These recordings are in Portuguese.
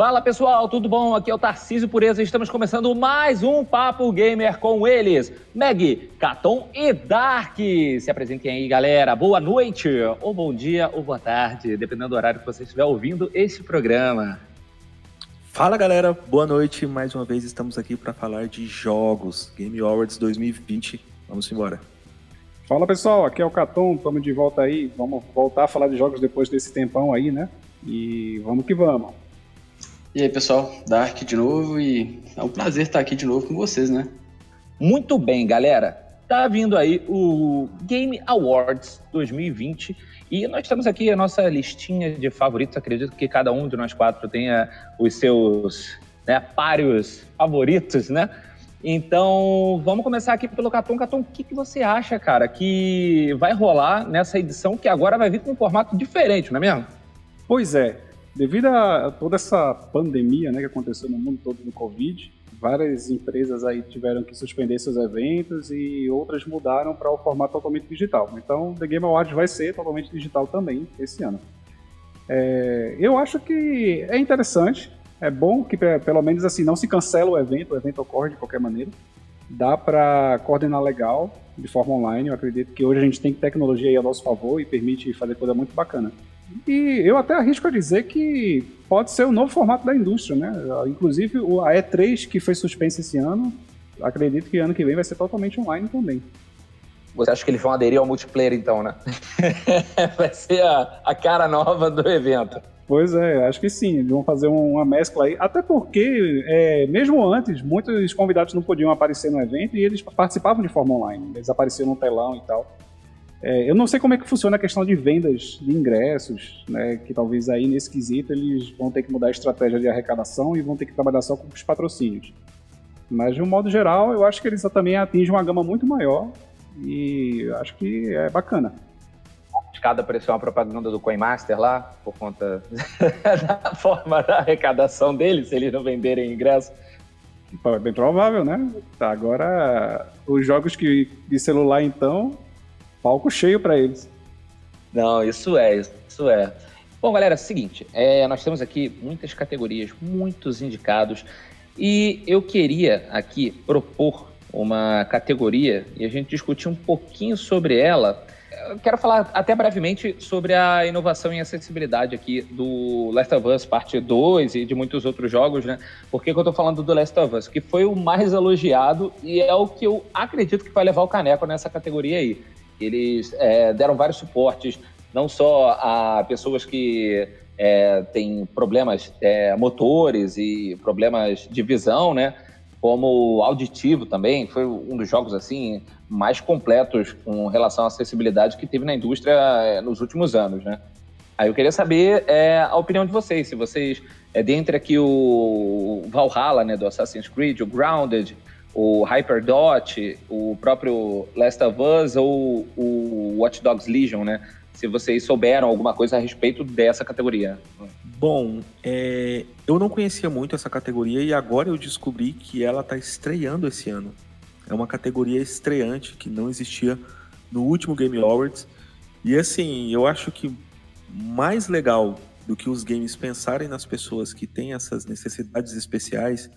Fala pessoal, tudo bom? Aqui é o Tarcísio Pureza. Estamos começando mais um Papo Gamer com eles, Meg, Caton e Dark. Se apresentem aí, galera. Boa noite, ou bom dia, ou boa tarde, dependendo do horário que você estiver ouvindo este programa. Fala galera, boa noite. Mais uma vez estamos aqui para falar de jogos. Game Awards 2020. Vamos embora. Fala pessoal, aqui é o Caton, estamos de volta aí. Vamos voltar a falar de jogos depois desse tempão aí, né? E vamos que vamos. E aí, pessoal, Dark de novo e é um prazer estar aqui de novo com vocês, né? Muito bem, galera. Tá vindo aí o Game Awards 2020 e nós temos aqui a nossa listinha de favoritos. Acredito que cada um de nós quatro tenha os seus né, páreos favoritos, né? Então, vamos começar aqui pelo Caton. Caton, o que, que você acha, cara, que vai rolar nessa edição que agora vai vir com um formato diferente, não é mesmo? Pois é. Devido a toda essa pandemia né, que aconteceu no mundo todo do Covid, várias empresas aí tiveram que suspender seus eventos e outras mudaram para o formato totalmente digital. Então, The Game Awards vai ser totalmente digital também esse ano. É, eu acho que é interessante, é bom que pelo menos assim não se cancela o evento, o evento ocorre de qualquer maneira. Dá para coordenar legal de forma online. Eu acredito que hoje a gente tem tecnologia aí a nosso favor e permite fazer coisa muito bacana. E eu até arrisco a dizer que pode ser o novo formato da indústria, né? Inclusive a E3 que foi suspensa esse ano, acredito que ano que vem vai ser totalmente online também. Você acha que eles vão aderir ao multiplayer então, né? vai ser a, a cara nova do evento. Pois é, acho que sim, eles vão fazer uma mescla aí. Até porque, é, mesmo antes, muitos convidados não podiam aparecer no evento e eles participavam de forma online. Eles apareciam no telão e tal. É, eu não sei como é que funciona a questão de vendas de ingressos, né, que talvez aí nesse quesito eles vão ter que mudar a estratégia de arrecadação e vão ter que trabalhar só com os patrocínios. Mas de um modo geral, eu acho que eles também atingem uma gama muito maior e acho que é bacana. Cada apareceu uma propaganda do Coinmaster lá, por conta da forma da arrecadação deles, se eles não venderem ingresso. É bem provável, né? Tá, agora, os jogos que, de celular, então, palco cheio para eles. Não, isso é, isso é. Bom, galera, é o seguinte, é, nós temos aqui muitas categorias, muitos indicados, e eu queria aqui propor uma categoria e a gente discutir um pouquinho sobre ela. Eu quero falar até brevemente sobre a inovação em acessibilidade aqui do Last of Us Parte 2 e de muitos outros jogos, né? Por que, que eu tô falando do Last of Us? Que foi o mais elogiado e é o que eu acredito que vai levar o caneco nessa categoria aí. Eles é, deram vários suportes, não só a pessoas que é, têm problemas é, motores e problemas de visão, né? Como auditivo também, foi um dos jogos assim mais completos com relação à acessibilidade que teve na indústria é, nos últimos anos, né? Aí eu queria saber é, a opinião de vocês, se vocês, é, dentre aqui o Valhalla, né, do Assassin's Creed, o Grounded, o Hyperdot, o próprio Last of Us ou o Watch Dogs Legion, né? Se vocês souberam alguma coisa a respeito dessa categoria. Bom, é, eu não conhecia muito essa categoria e agora eu descobri que ela está estreando esse ano. É uma categoria estreante que não existia no último Game Awards. E assim, eu acho que mais legal do que os games pensarem nas pessoas que têm essas necessidades especiais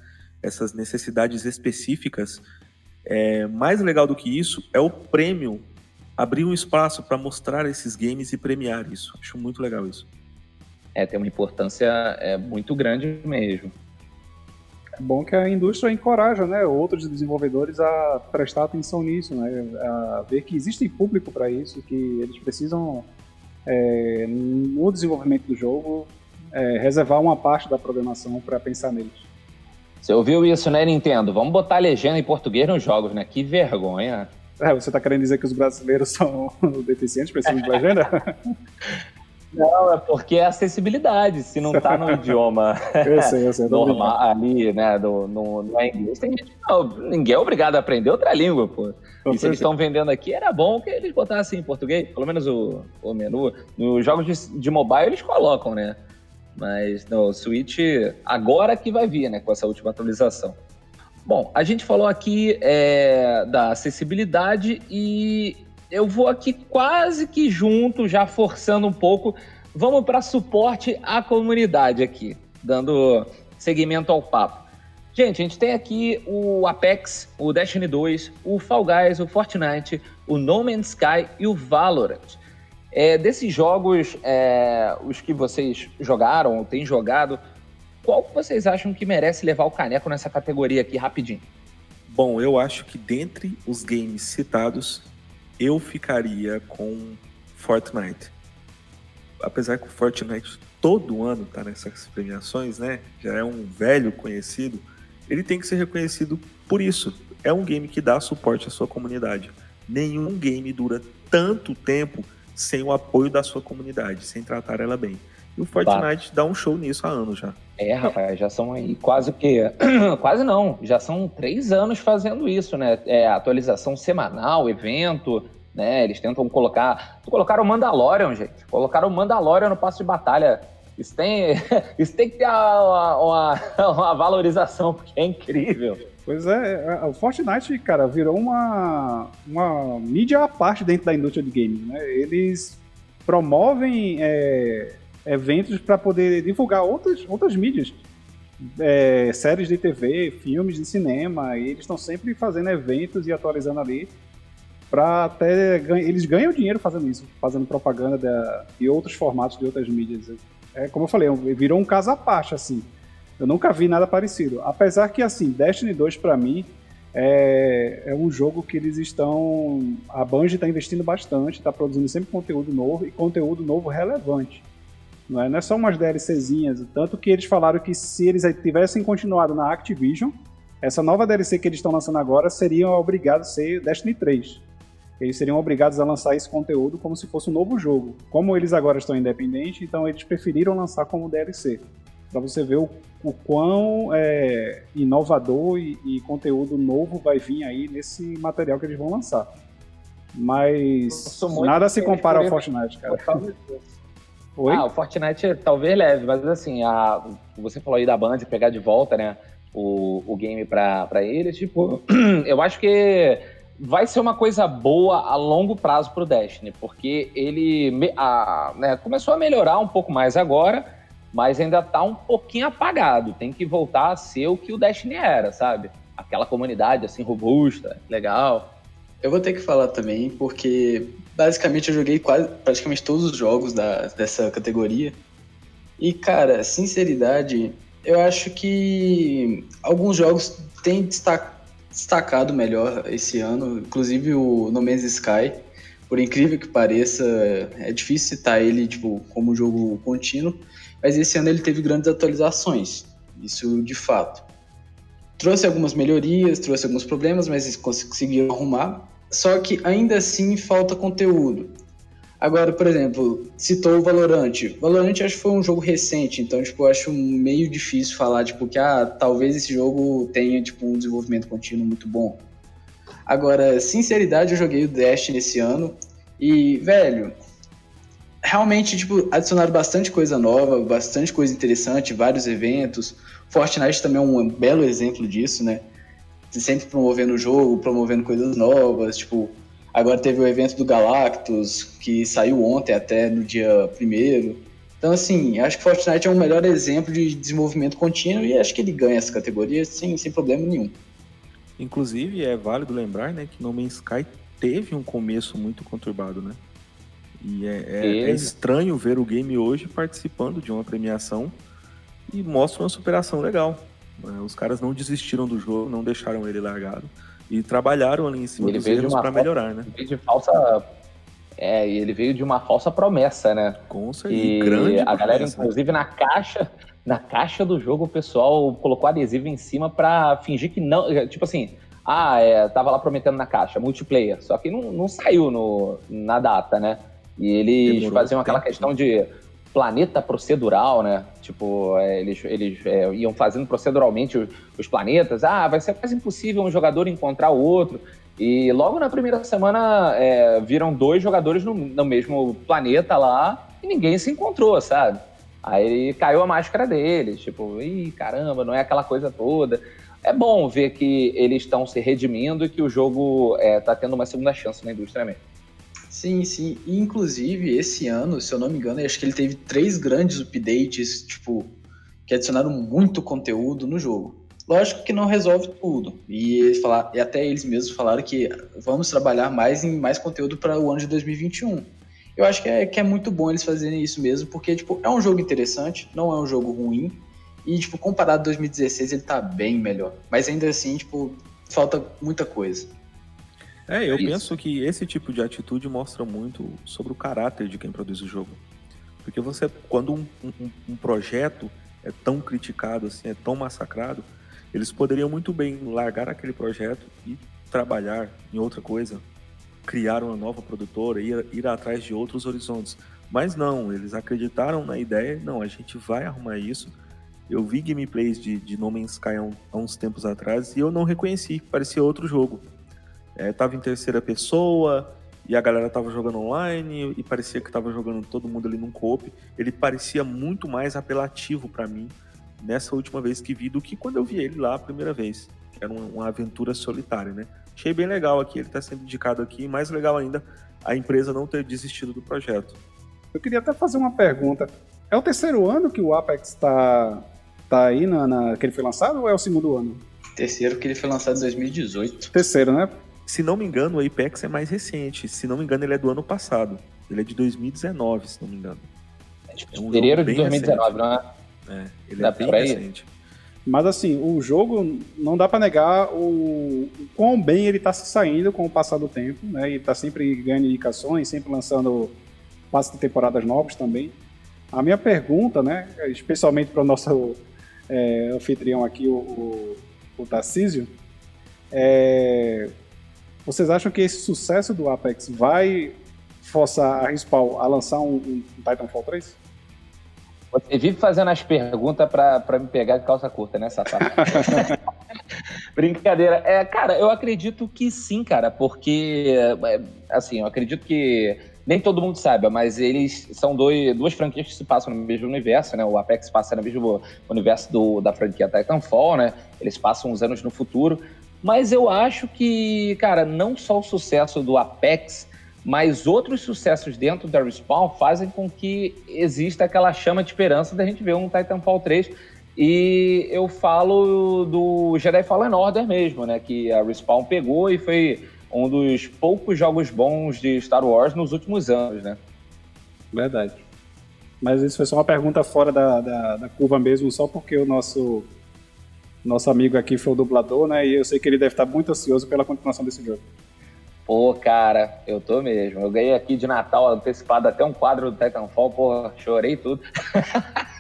essas necessidades específicas, é, mais legal do que isso é o prêmio abrir um espaço para mostrar esses games e premiar isso. Acho muito legal isso. É, tem uma importância é, muito grande mesmo. É bom que a indústria encoraja né, outros desenvolvedores a prestar atenção nisso, né, a ver que existe público para isso, que eles precisam, é, no desenvolvimento do jogo, é, reservar uma parte da programação para pensar neles. Você ouviu isso, né, Nintendo? Vamos botar legenda em português nos jogos, né? Que vergonha. É, você tá querendo dizer que os brasileiros são deficientes, precisam de legenda? Não, é porque é acessibilidade. Se não tá no idioma eu sei, eu sei, normal ali, né, no, no, no inglês, tem gente, não, ninguém é obrigado a aprender outra língua, pô. E se eles estão vendendo aqui, era bom que eles botassem em português, pelo menos o, o menu. Nos jogos de, de mobile eles colocam, né? Mas no Switch, agora que vai vir, né, com essa última atualização. Bom, a gente falou aqui é, da acessibilidade e eu vou aqui quase que junto, já forçando um pouco. Vamos para suporte à comunidade aqui. dando seguimento ao papo. Gente, a gente tem aqui o Apex, o Destiny 2, o Fall Guys, o Fortnite, o No Man's Sky e o Valorant. É, desses jogos, é, os que vocês jogaram ou têm jogado, qual vocês acham que merece levar o caneco nessa categoria aqui rapidinho? Bom, eu acho que dentre os games citados, eu ficaria com Fortnite. Apesar que o Fortnite todo ano tá nessas premiações, né? Já é um velho conhecido. Ele tem que ser reconhecido por isso. É um game que dá suporte à sua comunidade. Nenhum game dura tanto tempo sem o apoio da sua comunidade, sem tratar ela bem. E o Fortnite dá um show nisso há anos já. É, rapaz, já são aí quase o quê? quase não, já são três anos fazendo isso, né? É, atualização semanal, evento, né? Eles tentam colocar. Colocaram o Mandalorian, gente. Colocaram o Mandalorian no passo de batalha. Isso tem, isso tem que ter uma, uma, uma valorização, porque é incrível. Pois é, é, o Fortnite, cara, virou uma, uma mídia à parte dentro da indústria de games, né? Eles promovem é, eventos para poder divulgar outras, outras mídias. É, séries de TV, filmes de cinema, e eles estão sempre fazendo eventos e atualizando ali para até eles ganham dinheiro fazendo isso, fazendo propaganda de, de outros formatos de outras mídias. É como eu falei, virou um caso à parte assim. Eu nunca vi nada parecido. Apesar que assim, Destiny 2 para mim é, é, um jogo que eles estão a Bungie está investindo bastante, está produzindo sempre conteúdo novo e conteúdo novo relevante. Não é, não é só umas DLCzinhas. Tanto que eles falaram que se eles tivessem continuado na Activision, essa nova DLC que eles estão lançando agora seriam obrigados a ser Destiny 3. Eles seriam obrigados a lançar esse conteúdo como se fosse um novo jogo. Como eles agora estão independentes, então eles preferiram lançar como DLC. Para você ver o, o quão é, inovador e, e conteúdo novo vai vir aí nesse material que eles vão lançar. Mas nada se compara ao Fortnite, cara. Oi? Ah, o Fortnite talvez leve, mas assim, a, você falou aí da Band pegar de volta, né, o, o game pra, pra eles, tipo, eu acho que vai ser uma coisa boa a longo prazo pro Destiny, porque ele a, né, começou a melhorar um pouco mais agora, mas ainda tá um pouquinho apagado, tem que voltar a ser o que o Destiny era, sabe? Aquela comunidade assim robusta, legal. Eu vou ter que falar também, porque basicamente eu joguei quase praticamente todos os jogos da, dessa categoria. E, cara, sinceridade, eu acho que alguns jogos têm destacado melhor esse ano, inclusive o No Man's Sky. Por incrível que pareça, é difícil citar ele tipo, como jogo contínuo, mas esse ano ele teve grandes atualizações, isso de fato. Trouxe algumas melhorias, trouxe alguns problemas, mas conseguiram arrumar. Só que ainda assim falta conteúdo. Agora, por exemplo, citou o Valorant. Valorant acho que foi um jogo recente, então tipo, acho meio difícil falar tipo que ah, talvez esse jogo tenha tipo um desenvolvimento contínuo muito bom. Agora, sinceridade, eu joguei o Destiny esse ano e, velho, realmente tipo adicionaram bastante coisa nova, bastante coisa interessante, vários eventos. Fortnite também é um belo exemplo disso, né? sempre promovendo o jogo, promovendo coisas novas, tipo, agora teve o evento do Galactus, que saiu ontem até no dia primeiro. Então, assim, acho que Fortnite é um melhor exemplo de desenvolvimento contínuo e acho que ele ganha essa categoria sem, sem problema nenhum. Inclusive, é válido lembrar né, que No Man's Sky teve um começo muito conturbado, né? E é, é, é estranho ver o game hoje participando de uma premiação e mostra uma superação legal. Né? Os caras não desistiram do jogo, não deixaram ele largado e trabalharam ali em cima ele dos erros para melhorar, né? Veio de falsa é, ele veio de uma falsa promessa, né? Com certeza. E grande a galera, inclusive, na caixa, na caixa do jogo, o pessoal colocou adesivo em cima para fingir que não. Tipo assim, ah, é, tava lá prometendo na caixa, multiplayer. Só que não, não saiu no, na data, né? E eles Demorou faziam aquela questão de planeta procedural, né? Tipo, é, eles, eles é, iam fazendo proceduralmente os, os, planetas. Ah, vai ser quase impossível um jogador encontrar o outro. E logo na primeira semana é, viram dois jogadores no, no, mesmo planeta lá e ninguém se encontrou, sabe? Aí caiu a máscara deles, tipo, ih, caramba, não é aquela coisa toda. É bom ver que eles estão se redimindo e que o jogo está é, tendo uma segunda chance na indústria mesmo. Sim, sim. E, inclusive, esse ano, se eu não me engano, acho que ele teve três grandes updates, tipo, que adicionaram muito conteúdo no jogo. Lógico que não resolve tudo. E, falar, e até eles mesmos falaram que vamos trabalhar mais em mais conteúdo para o ano de 2021. Eu acho que é, que é muito bom eles fazerem isso mesmo, porque tipo, é um jogo interessante, não é um jogo ruim. E, tipo, comparado a 2016, ele tá bem melhor. Mas ainda assim, tipo, falta muita coisa. É, eu é penso que esse tipo de atitude mostra muito sobre o caráter de quem produz o jogo. Porque você, quando um, um, um projeto é tão criticado, assim, é tão massacrado, eles poderiam muito bem largar aquele projeto e trabalhar em outra coisa, criar uma nova produtora, ir, ir atrás de outros horizontes. Mas não, eles acreditaram na ideia, não, a gente vai arrumar isso. Eu vi gameplays de, de No Man's Sky há, há uns tempos atrás e eu não reconheci, parecia outro jogo. É, tava em terceira pessoa e a galera tava jogando online e parecia que tava jogando todo mundo ali num coop. Ele parecia muito mais apelativo para mim nessa última vez que vi do que quando eu vi ele lá a primeira vez. Que era uma, uma aventura solitária, né? Achei bem legal aqui, ele está sendo indicado aqui, e mais legal ainda, a empresa não ter desistido do projeto. Eu queria até fazer uma pergunta. É o terceiro ano que o Apex está tá aí na, na, que ele foi lançado ou é o segundo ano? Terceiro que ele foi lançado em 2018. Terceiro, né? Se não me engano, o Apex é mais recente. Se não me engano, ele é do ano passado. Ele é de 2019, se não me engano. É, tipo, é um fevereiro de 2019, recente. não é? É, ele dá é bem recente. Mas assim, o jogo não dá para negar o, o quão bem ele está se saindo com o passar do tempo, né? E está sempre ganhando indicações, sempre lançando passos de temporadas novos também. A minha pergunta, né, especialmente para o nosso é, anfitrião aqui, o, o, o Tarcísio, é, vocês acham que esse sucesso do Apex vai forçar a Respawn a lançar um, um Titanfall 3? Você vive fazendo as perguntas para me pegar de calça curta, né, safado? Brincadeira. É, cara, eu acredito que sim, cara, porque, é, assim, eu acredito que nem todo mundo sabe, mas eles são dois, duas franquias que se passam no mesmo universo, né? O Apex passa no mesmo universo do, da franquia Titanfall, né? Eles passam uns anos no futuro. Mas eu acho que, cara, não só o sucesso do Apex mas outros sucessos dentro da Respawn fazem com que exista aquela chama de esperança da gente ver um Titanfall 3. E eu falo do Jedi Fallen Order mesmo, né? Que a Respawn pegou e foi um dos poucos jogos bons de Star Wars nos últimos anos, né? Verdade. Mas isso foi só uma pergunta fora da, da, da curva mesmo, só porque o nosso, nosso amigo aqui foi o dublador, né? E eu sei que ele deve estar muito ansioso pela continuação desse jogo. Pô, cara, eu tô mesmo. Eu ganhei aqui de Natal antecipado até um quadro do Titanfall, pô, chorei tudo.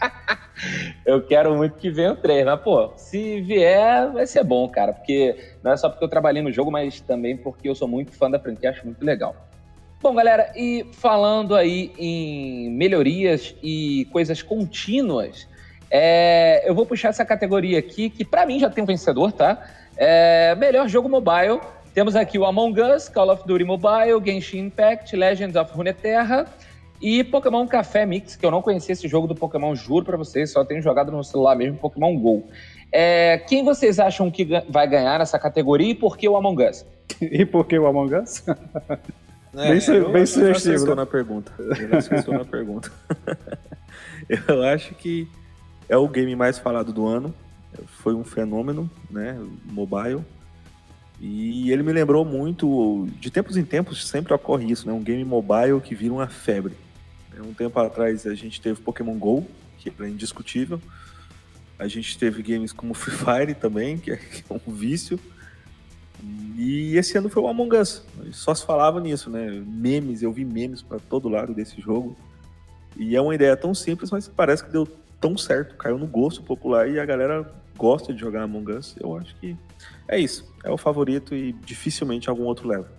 eu quero muito que venha o 3, mas, pô, se vier, vai ser bom, cara, porque não é só porque eu trabalhei no jogo, mas também porque eu sou muito fã da franquia, acho muito legal. Bom, galera, e falando aí em melhorias e coisas contínuas, é, eu vou puxar essa categoria aqui, que para mim já tem um vencedor, tá? É, melhor jogo mobile temos aqui o Among Us, Call of Duty Mobile, Genshin Impact, Legends of Runeterra e Pokémon Café Mix, que eu não conhecia esse jogo do Pokémon, juro pra vocês, só tenho jogado no celular mesmo, Pokémon GO. É, quem vocês acham que vai ganhar nessa categoria e por que o Among Us? e por que o Among Us? É, bem, su bem sugestivo. Eu na pergunta. Eu na pergunta. eu acho que é o game mais falado do ano. Foi um fenômeno, né? Mobile. E ele me lembrou muito, de tempos em tempos sempre ocorre isso, né? Um game mobile que vira uma febre. Um tempo atrás a gente teve Pokémon GO, que é indiscutível. A gente teve games como Free Fire também, que é um vício. E esse ano foi o Among Us. Só se falava nisso, né? Memes, eu vi memes para todo lado desse jogo. E é uma ideia tão simples, mas parece que deu tão certo, caiu no gosto popular e a galera gosta de jogar Among Us. Eu acho que é isso. É o favorito e dificilmente algum outro leva.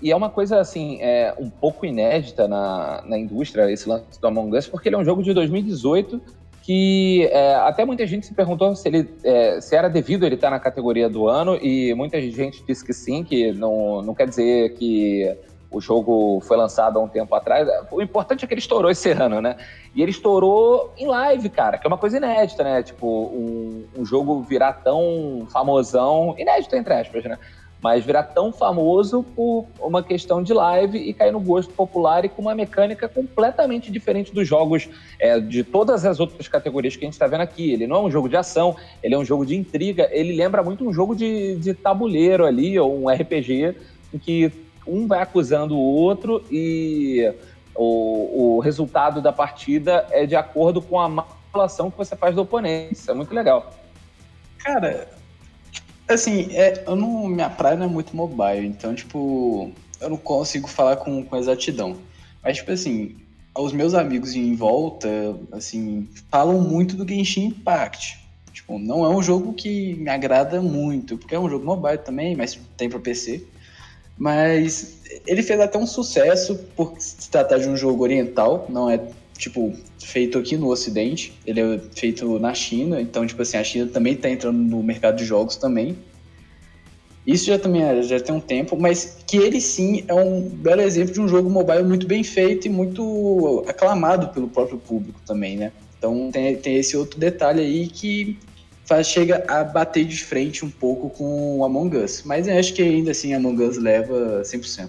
E é uma coisa, assim, é, um pouco inédita na, na indústria, esse lance do Among Us, porque ele é um jogo de 2018 que é, até muita gente se perguntou se, ele, é, se era devido ele estar na categoria do ano, e muita gente disse que sim, que não, não quer dizer que o jogo foi lançado há um tempo atrás. O importante é que ele estourou esse ano, né? E ele estourou em live, cara, que é uma coisa inédita, né? Tipo, um, um jogo virar tão famosão, inédito entre aspas, né? mas virar tão famoso por uma questão de live e cair no gosto popular e com uma mecânica completamente diferente dos jogos é, de todas as outras categorias que a gente está vendo aqui. Ele não é um jogo de ação, ele é um jogo de intriga, ele lembra muito um jogo de, de tabuleiro ali, ou um RPG, em que um vai acusando o outro e o, o resultado da partida é de acordo com a manipulação que você faz do oponente. Isso é muito legal. Cara, Assim, é, eu não, minha praia não é muito mobile, então, tipo, eu não consigo falar com, com exatidão. Mas, tipo assim, os meus amigos em volta, assim, falam muito do Genshin Impact. Tipo, não é um jogo que me agrada muito, porque é um jogo mobile também, mas tem para PC. Mas ele fez até um sucesso por se tratar de um jogo oriental, não é tipo feito aqui no Ocidente, ele é feito na China, então, tipo assim, a China também está entrando no mercado de jogos também. Isso já também é, já tem um tempo, mas que ele sim é um belo exemplo de um jogo mobile muito bem feito e muito aclamado pelo próprio público também, né? Então tem, tem esse outro detalhe aí que faz, chega a bater de frente um pouco com o Among Us. Mas eu acho que ainda assim Among Us leva 100%.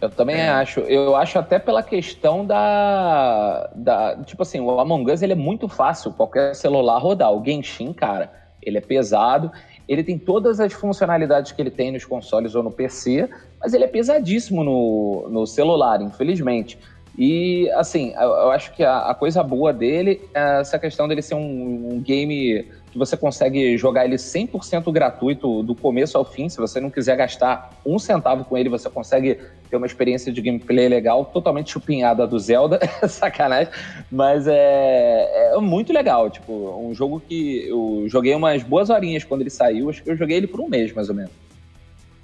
Eu também é. acho. Eu acho até pela questão da, da. Tipo assim, o Among Us ele é muito fácil, qualquer celular rodar. O Genshin, cara, ele é pesado. Ele tem todas as funcionalidades que ele tem nos consoles ou no PC, mas ele é pesadíssimo no, no celular, infelizmente. E, assim, eu, acho que a, coisa boa dele é essa questão dele ser um, um game que você consegue jogar ele 100% gratuito do começo ao fim. Se você não quiser gastar um centavo com ele, você consegue ter uma experiência de gameplay legal, totalmente chupinhada do Zelda, sacanagem, mas é, é muito legal. Tipo, um jogo que eu joguei umas boas horinhas quando ele saiu, acho que eu joguei ele por um mês mais ou menos.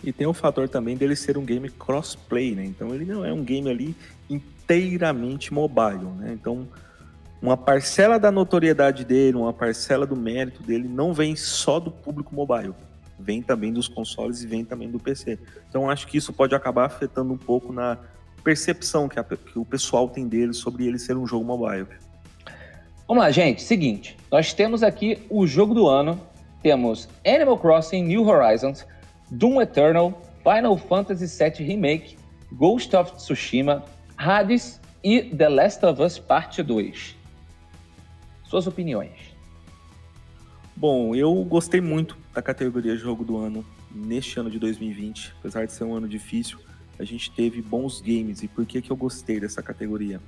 E tem o fator também dele ser um game crossplay, né? Então ele não é um game ali inteiramente mobile, né? Então uma parcela da notoriedade dele, uma parcela do mérito dele não vem só do público mobile, vem também dos consoles e vem também do PC. Então acho que isso pode acabar afetando um pouco na percepção que, a, que o pessoal tem dele sobre ele ser um jogo mobile. Vamos lá, gente. Seguinte, nós temos aqui o jogo do ano. Temos Animal Crossing New Horizons, Doom Eternal, Final Fantasy VII Remake, Ghost of Tsushima, Hades e The Last of Us Parte 2. Suas opiniões. Bom, eu gostei muito da categoria Jogo do Ano neste ano de 2020. Apesar de ser um ano difícil, a gente teve bons games. E por que, que eu gostei dessa categoria?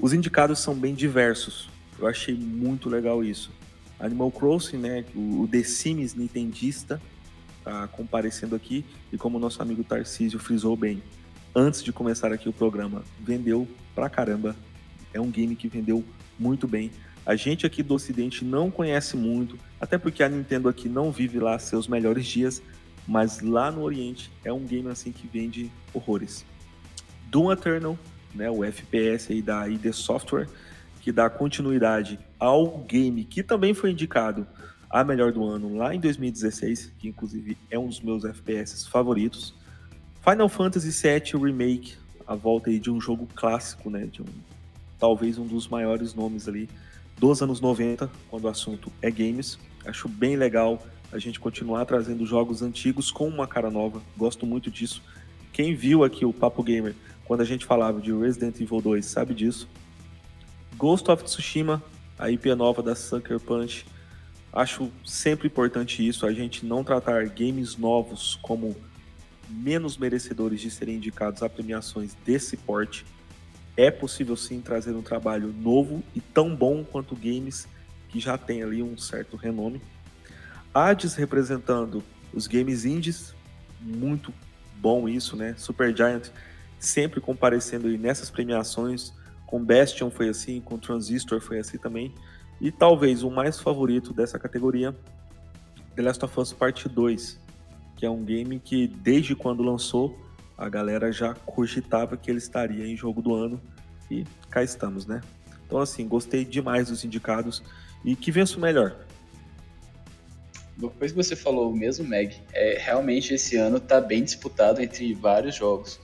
Os indicados são bem diversos. Eu achei muito legal isso. Animal Crossing, né, o The Sims nintendista, tá comparecendo aqui. E como nosso amigo Tarcísio frisou bem, antes de começar aqui o programa, vendeu pra caramba. É um game que vendeu muito bem. A gente aqui do Ocidente não conhece muito, até porque a Nintendo aqui não vive lá seus melhores dias, mas lá no Oriente é um game assim que vende horrores. Doom Eternal, né, o FPS aí da ID Software, que dá continuidade ao game que também foi indicado a melhor do ano lá em 2016, que inclusive é um dos meus FPS favoritos. Final Fantasy VII Remake, a volta aí de um jogo clássico, né, de um talvez um dos maiores nomes ali dos anos 90, quando o assunto é games. Acho bem legal a gente continuar trazendo jogos antigos com uma cara nova. Gosto muito disso. Quem viu aqui o Papo Gamer quando a gente falava de Resident Evil 2 sabe disso. Ghost of Tsushima, a IP nova da Sucker Punch. Acho sempre importante isso, a gente não tratar games novos como menos merecedores de serem indicados a premiações desse porte é possível sim trazer um trabalho novo e tão bom quanto games que já tem ali um certo renome. Hades representando os games indies, muito bom isso, né? Super Giant sempre comparecendo aí nessas premiações, com Bastion foi assim, com Transistor foi assim também. E talvez o mais favorito dessa categoria, The Last of Us Part 2, que é um game que desde quando lançou a galera já cogitava que ele estaria em jogo do ano e cá estamos, né? Então, assim, gostei demais dos indicados e que vença o melhor. Depois que você falou mesmo, Meg, é, realmente esse ano está bem disputado entre vários jogos.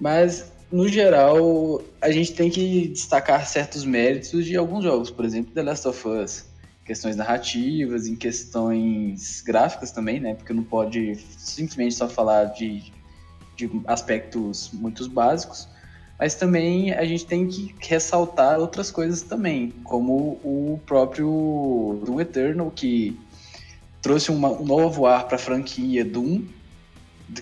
Mas, no geral, a gente tem que destacar certos méritos de alguns jogos. Por exemplo, The Last of Us, questões narrativas, em questões gráficas também, né? Porque não pode simplesmente só falar de, de aspectos muito básicos, mas também a gente tem que ressaltar outras coisas também, como o próprio Doom Eternal, que trouxe uma, um novo ar para a franquia Doom,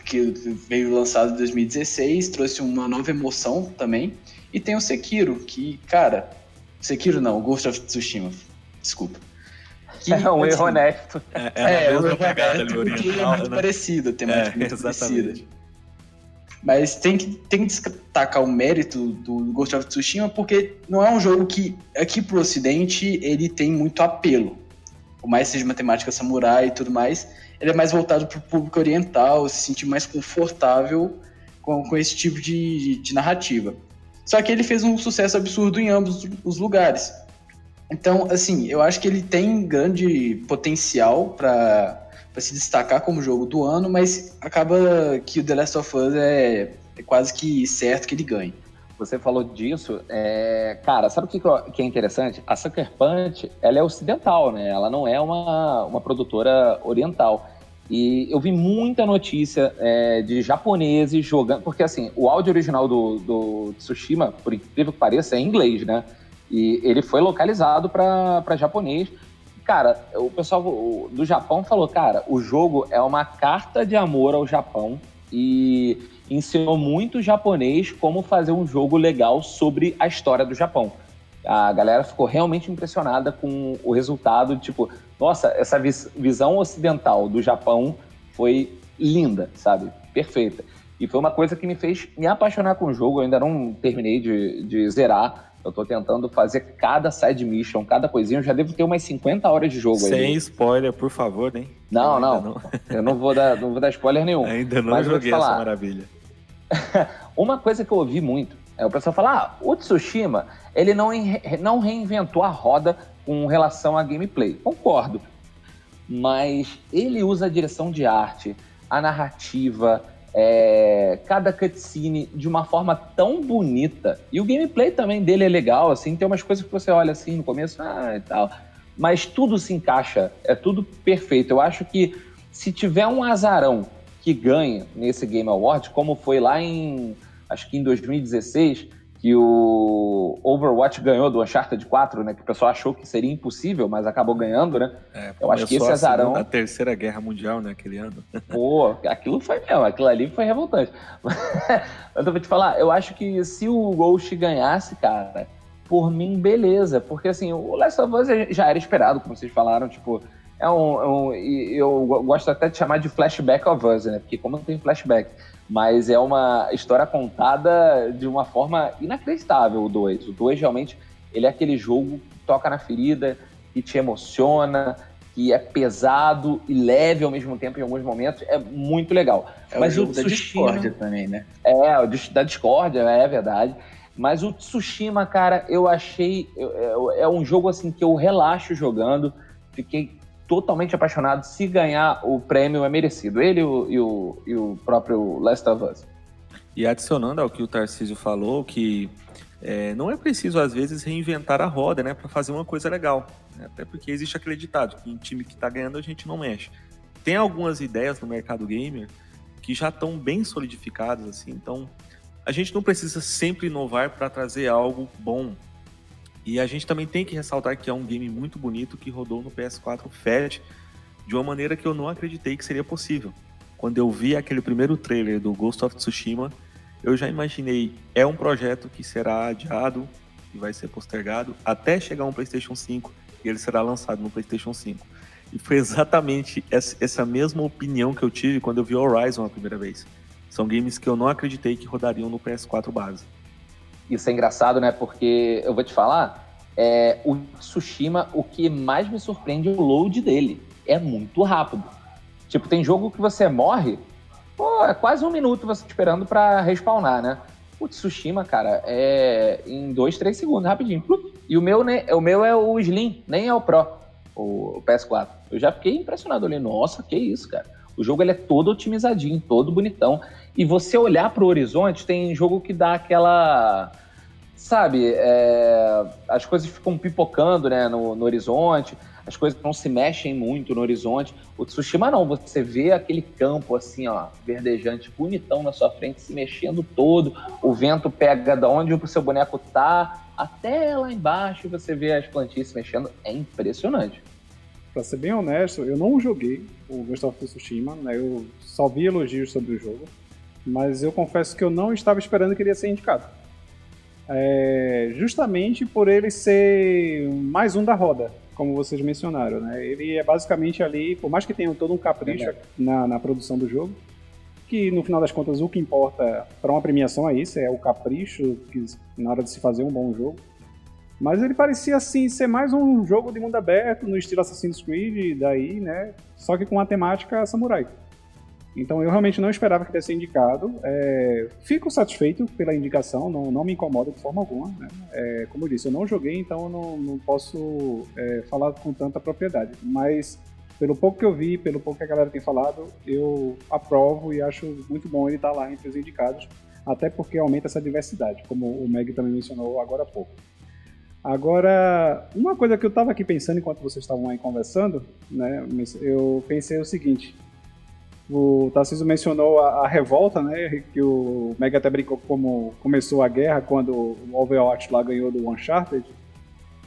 que veio lançado em 2016, trouxe uma nova emoção também. E tem o Sekiro, que, cara, Sekiro não, Ghost of Tsushima, desculpa. Que, é um erro assim, honesto. É, é, é, é um erro honesto, porque é muito né? parecido, tem é, muito parecida. Mas tem que, tem que destacar o mérito do Ghost of Tsushima, porque não é um jogo que, aqui pro ocidente, ele tem muito apelo. Por mais seja uma temática samurai e tudo mais, ele é mais voltado pro público oriental, se sentir mais confortável com, com esse tipo de, de narrativa. Só que ele fez um sucesso absurdo em ambos os lugares. Então, assim, eu acho que ele tem grande potencial para se destacar como jogo do ano, mas acaba que o The Last of Us é, é quase que certo que ele ganhe. Você falou disso, é... cara, sabe o que, que é interessante? A Sucker Punch, ela é ocidental, né? Ela não é uma, uma produtora oriental. E eu vi muita notícia é, de japoneses jogando, porque assim, o áudio original do, do Tsushima, por incrível que pareça, é em inglês, né? E ele foi localizado para japonês. Cara, o pessoal do Japão falou, cara, o jogo é uma carta de amor ao Japão e ensinou muito japonês como fazer um jogo legal sobre a história do Japão. A galera ficou realmente impressionada com o resultado, tipo, nossa, essa vis visão ocidental do Japão foi linda, sabe? Perfeita. E foi uma coisa que me fez me apaixonar com o jogo. Eu ainda não terminei de, de zerar, eu tô tentando fazer cada side mission, cada coisinha. Eu já devo ter umas 50 horas de jogo Sem aí. Sem spoiler, por favor, nem. Não, não, não. eu não vou, dar, não vou dar spoiler nenhum. Ainda não Mas joguei essa maravilha. Uma coisa que eu ouvi muito é o pessoal falar: ah, o Tsushima, ele não, não reinventou a roda com relação a gameplay. Concordo. Mas ele usa a direção de arte, a narrativa, é, cada cutscene de uma forma tão bonita. E o gameplay também dele é legal, assim, tem umas coisas que você olha assim no começo, ah, e tal. Mas tudo se encaixa, é tudo perfeito. Eu acho que se tiver um azarão que ganha nesse Game Award, como foi lá em, acho que em 2016, que o Overwatch ganhou do Uncharted 4, né? Que o pessoal achou que seria impossível, mas acabou ganhando, né? É, eu acho que esse azarão. A terceira guerra mundial, né? Aquele ano. Pô, aquilo foi mesmo, aquilo ali foi revoltante. mas eu vou te falar, eu acho que se o Ghost ganhasse, cara, por mim, beleza. Porque assim, o Last of Us já era esperado, como vocês falaram, tipo. É um, é um eu gosto até de chamar de flashback of us, né? Porque como não tem flashback, mas é uma história contada de uma forma inacreditável, o 2. O 2 realmente ele é aquele jogo que toca na ferida, que te emociona, que é pesado e leve ao mesmo tempo em alguns momentos. É muito legal. É Mas o jogo o da discórdia também, né? É, o da discórdia, é verdade. Mas o Tsushima, cara, eu achei. É, é um jogo assim que eu relaxo jogando. Fiquei totalmente apaixonado. Se ganhar o prêmio, é merecido. Ele e o, e o, e o próprio Last of Us. E adicionando ao que o Tarcísio falou, que é, não é preciso, às vezes, reinventar a roda, né, para fazer uma coisa legal. Até porque existe aquele ditado que em time que está ganhando a gente não mexe. Tem algumas ideias no mercado gamer que já estão bem solidificadas, assim, então a gente não precisa sempre inovar para trazer algo bom, e a gente também tem que ressaltar que é um game muito bonito que rodou no PS4 Fat de uma maneira que eu não acreditei que seria possível. Quando eu vi aquele primeiro trailer do Ghost of Tsushima, eu já imaginei, é um projeto que será adiado e vai ser postergado até chegar um PlayStation 5 e ele será lançado no PlayStation 5. E foi exatamente essa mesma opinião que eu tive quando eu vi Horizon a primeira vez. São games que eu não acreditei que rodariam no PS4 base. Isso é engraçado, né? Porque eu vou te falar, é, o Tsushima, o que mais me surpreende é o load dele. É muito rápido. Tipo, tem jogo que você morre, pô, é quase um minuto você esperando para respawnar, né? O Tsushima, cara, é em dois, três segundos, rapidinho. E o meu, né, o meu é o Slim, nem é o Pro, o PS4. Eu já fiquei impressionado ali. Nossa, que isso, cara. O jogo ele é todo otimizadinho, todo bonitão. E você olhar para o horizonte, tem jogo que dá aquela sabe, é, as coisas ficam pipocando né, no, no, horizonte, as coisas não se mexem muito no horizonte. O Tsushima não, você vê aquele campo assim, ó, verdejante, bonitão na sua frente, se mexendo todo, o vento pega da onde o seu boneco tá, até lá embaixo você vê as plantinhas se mexendo, é impressionante. Pra ser bem honesto, eu não joguei o Ghost of Tsushima, né, eu só vi elogios sobre o jogo, mas eu confesso que eu não estava esperando que ele ia ser indicado é, justamente por ele ser mais um da roda, como vocês mencionaram. Né? Ele é basicamente ali, por mais que tenha todo um capricho é na, na produção do jogo, que no final das contas o que importa para uma premiação é isso, é o capricho que, na hora de se fazer um bom jogo. Mas ele parecia assim ser mais um jogo de mundo aberto no estilo Assassin's Creed, daí, né? Só que com a temática samurai. Então eu realmente não esperava que tivesse indicado. É, fico satisfeito pela indicação, não, não me incomoda de forma alguma. Né? É, como eu disse, eu não joguei, então eu não, não posso é, falar com tanta propriedade. Mas pelo pouco que eu vi, pelo pouco que a galera tem falado, eu aprovo e acho muito bom ele estar lá entre os indicados, até porque aumenta essa diversidade, como o Meg também mencionou agora há pouco. Agora, uma coisa que eu estava aqui pensando enquanto vocês estavam aí conversando, né, eu pensei o seguinte: o Tarcísio mencionou a, a, revolta, né? Que o Mega até brincou como começou a guerra quando o Overwatch lá ganhou do Uncharted.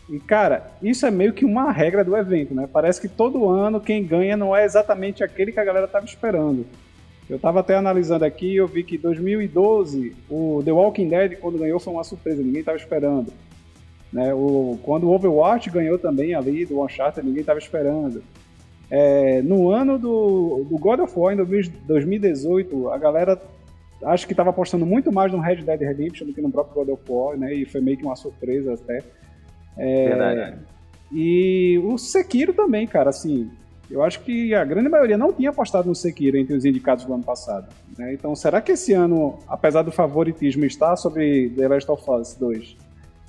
E, cara, isso é meio que uma regra do evento, né? Parece que todo ano quem ganha não é exatamente aquele que a galera estava esperando. Eu estava até analisando aqui eu vi que 2012 o The Walking Dead, quando ganhou, foi uma surpresa, ninguém estava esperando. Né? O, quando o Overwatch ganhou também ali do Uncharted, ninguém estava esperando. É, no ano do, do God of War, em 2018, a galera acho que estava apostando muito mais no Red Dead Redemption do que no próprio God of War, né? E foi meio que uma surpresa até. É, Verdade. E o Sekiro também, cara, assim, eu acho que a grande maioria não tinha apostado no Sekiro entre os indicados do ano passado. Né? Então, será que esse ano, apesar do favoritismo estar sobre The Last of Us 2,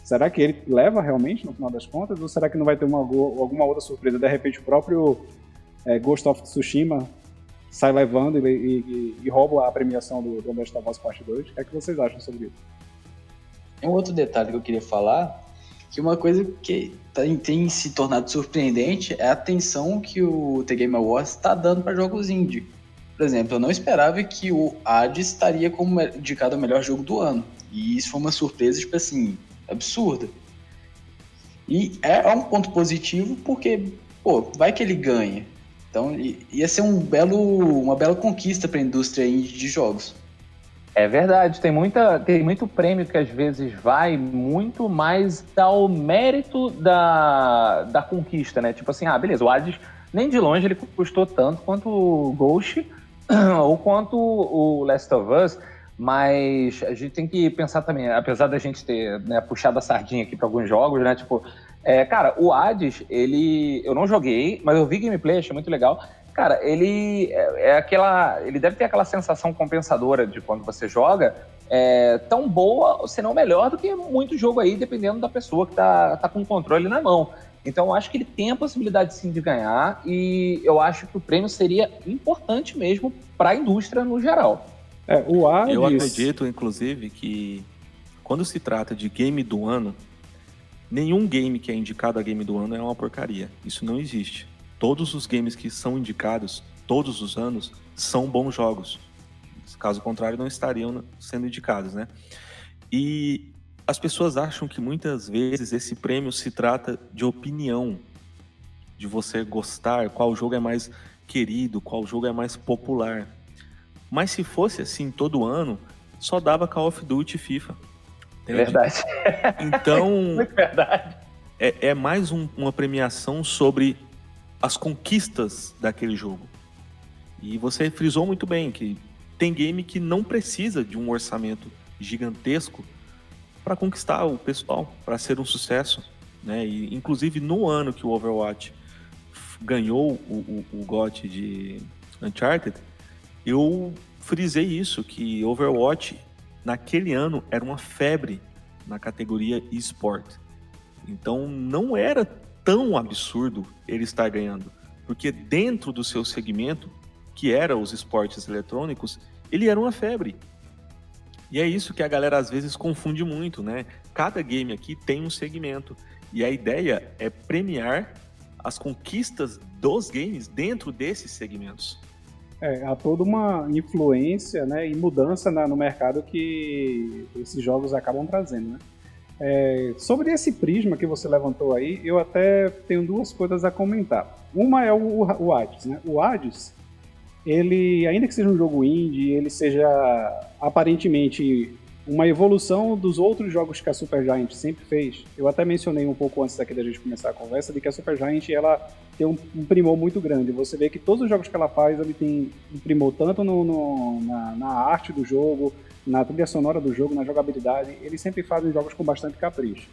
será que ele leva realmente no final das contas? Ou será que não vai ter uma, alguma outra surpresa? De repente, o próprio é, Ghost of Tsushima sai levando e, e, e rouba a premiação do, do Last of Us Part 2. O que é que vocês acham sobre isso? Tem um outro detalhe que eu queria falar, que uma coisa que tá, tem se tornado surpreendente é a atenção que o The Game Awards está dando para jogos indie. Por exemplo, eu não esperava que o Hades estaria como indicado ao melhor jogo do ano. E isso foi uma surpresa, tipo assim, absurda. E é um ponto positivo porque, pô, vai que ele ganha. Então ia ser um belo, uma bela conquista para a indústria de jogos. É verdade, tem, muita, tem muito prêmio que às vezes vai muito mais ao mérito da, da conquista, né? Tipo assim, ah, beleza, o Hades nem de longe ele custou tanto quanto o Ghost ou quanto o Last of Us, mas a gente tem que pensar também, apesar da gente ter né, puxado a sardinha aqui para alguns jogos, né? Tipo, é, cara, o Hades, ele. Eu não joguei, mas eu vi gameplay, achei muito legal. Cara, ele é, é aquela. Ele deve ter aquela sensação compensadora de quando você joga. É, tão boa, se não melhor, do que muito jogo aí, dependendo da pessoa que tá, tá com o controle na mão. Então, eu acho que ele tem a possibilidade sim de ganhar e eu acho que o prêmio seria importante mesmo para a indústria no geral. É, o Hades... Eu acredito, inclusive, que quando se trata de game do ano, nenhum game que é indicado a game do ano é uma porcaria. Isso não existe. Todos os games que são indicados todos os anos são bons jogos. Caso contrário, não estariam sendo indicados, né? E as pessoas acham que muitas vezes esse prêmio se trata de opinião, de você gostar, qual jogo é mais querido, qual jogo é mais popular. Mas se fosse assim todo ano, só dava Call of Duty e FIFA. Entende? Verdade. Então. Muito verdade. É, é mais um, uma premiação sobre as conquistas daquele jogo. E você frisou muito bem que tem game que não precisa de um orçamento gigantesco para conquistar o pessoal, para ser um sucesso. Né? E, inclusive no ano que o Overwatch ganhou o, o, o GOT de Uncharted, eu frisei isso, que Overwatch naquele ano era uma febre na categoria eSport. Então não era tão absurdo ele estar ganhando, porque dentro do seu segmento, que era os esportes eletrônicos, ele era uma febre. E é isso que a galera às vezes confunde muito, né? Cada game aqui tem um segmento. E a ideia é premiar as conquistas dos games dentro desses segmentos. É, há toda uma influência né, e mudança na, no mercado que esses jogos acabam trazendo. Né? É, sobre esse prisma que você levantou aí, eu até tenho duas coisas a comentar. Uma é o, o Hades. Né? O Hades, ele, ainda que seja um jogo indie, ele seja aparentemente uma evolução dos outros jogos que a Supergiant sempre fez. Eu até mencionei um pouco antes da gente começar a conversa de que a Supergiant ela tem um, um primor muito grande. Você vê que todos os jogos que ela faz, ele tem um primor tanto no, no na, na, arte do jogo, na trilha sonora do jogo, na jogabilidade. Eles sempre fazem jogos com bastante capricho.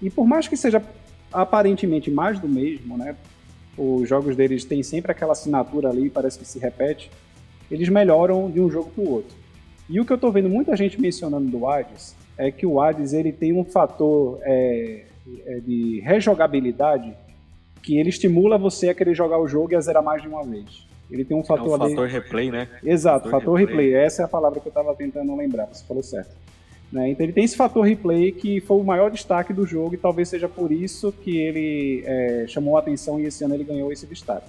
E por mais que seja aparentemente mais do mesmo, né? Os jogos deles têm sempre aquela assinatura ali, parece que se repete. Eles melhoram de um jogo para o outro. E o que eu estou vendo muita gente mencionando do Hades é que o Hades ele tem um fator é, é de rejogabilidade que ele estimula você a querer jogar o jogo e a zerar mais de uma vez. Ele tem um fator... É um fator replay, né? Exato, fator, fator replay. replay. Essa é a palavra que eu estava tentando lembrar, você falou certo. Né? Então ele tem esse fator replay que foi o maior destaque do jogo e talvez seja por isso que ele é, chamou a atenção e esse ano ele ganhou esse destaque.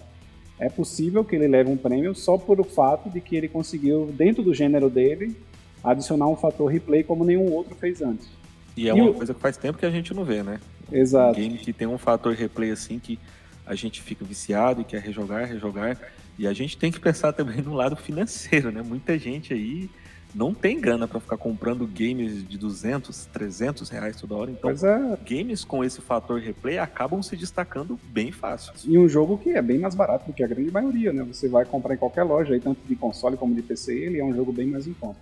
É possível que ele leve um prêmio só por o fato de que ele conseguiu, dentro do gênero dele, adicionar um fator replay como nenhum outro fez antes. E é e uma o... coisa que faz tempo que a gente não vê, né? Exato. Um game que tem um fator replay assim que a gente fica viciado e quer rejogar, rejogar. E a gente tem que pensar também no lado financeiro, né? Muita gente aí não tem grana para ficar comprando games de 200, 300 reais toda hora. Então, é. games com esse fator replay acabam se destacando bem fácil. E um jogo que é bem mais barato do que a grande maioria, né? Você vai comprar em qualquer loja, aí, tanto de console como de PC, ele é um jogo bem mais em conta.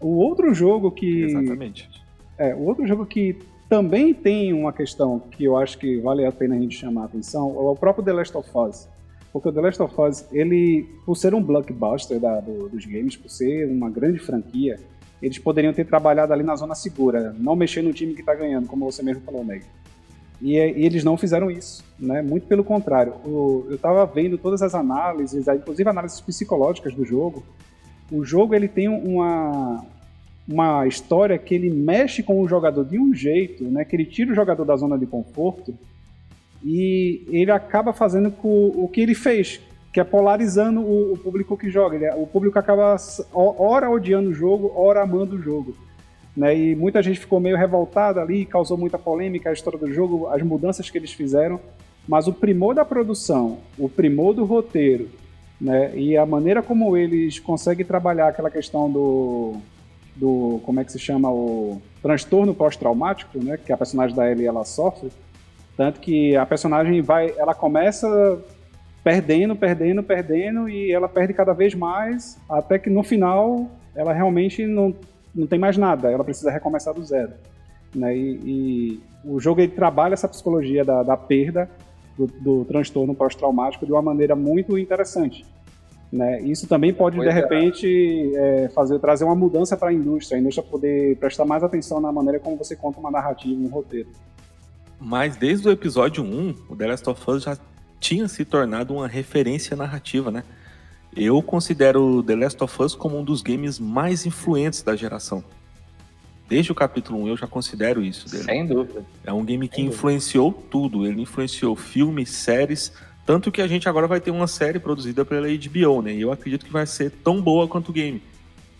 O outro jogo que. Exatamente. É, o outro jogo que também tem uma questão que eu acho que vale a pena a gente chamar a atenção é o próprio The Last of Us. Porque o The Last of Us, ele, por ser um blockbuster da, do, dos games, por ser uma grande franquia, eles poderiam ter trabalhado ali na zona segura, não mexer no time que está ganhando, como você mesmo falou, Meg. E, e, eles não fizeram isso, né? Muito pelo contrário. O, eu estava vendo todas as análises, inclusive análises psicológicas do jogo. O jogo ele tem uma, uma história que ele mexe com o jogador de um jeito, né? Que ele tira o jogador da zona de conforto e ele acaba fazendo o que ele fez, que é polarizando o, público que joga. Ele, o público acaba ora odiando o jogo, ora amando o jogo. Né? E muita gente ficou meio revoltada ali, causou muita polêmica a história do jogo, as mudanças que eles fizeram. Mas o primor da produção, o primor do roteiro, né? e a maneira como eles conseguem trabalhar aquela questão do, do como é que se chama, o transtorno pós-traumático, né? que a personagem da Ellie ela sofre, tanto que a personagem vai, ela começa perdendo, perdendo, perdendo e ela perde cada vez mais, até que no final ela realmente não, não tem mais nada, ela precisa recomeçar do zero. Né? E, e o jogo ele trabalha essa psicologia da, da perda, do, do transtorno pós-traumático de uma maneira muito interessante. Né? Isso também pode, pois de é. repente, é. É, fazer, trazer uma mudança para a indústria, a indústria poder prestar mais atenção na maneira como você conta uma narrativa, um roteiro. Mas desde o episódio 1, o The Last of Us já tinha se tornado uma referência narrativa, né? Eu considero The Last of Us como um dos games mais influentes da geração. Desde o capítulo 1 eu já considero isso dele. Sem dúvida. É um game que Sem influenciou dúvida. tudo. Ele influenciou filmes, séries, tanto que a gente agora vai ter uma série produzida pela HBO, né? E eu acredito que vai ser tão boa quanto o game.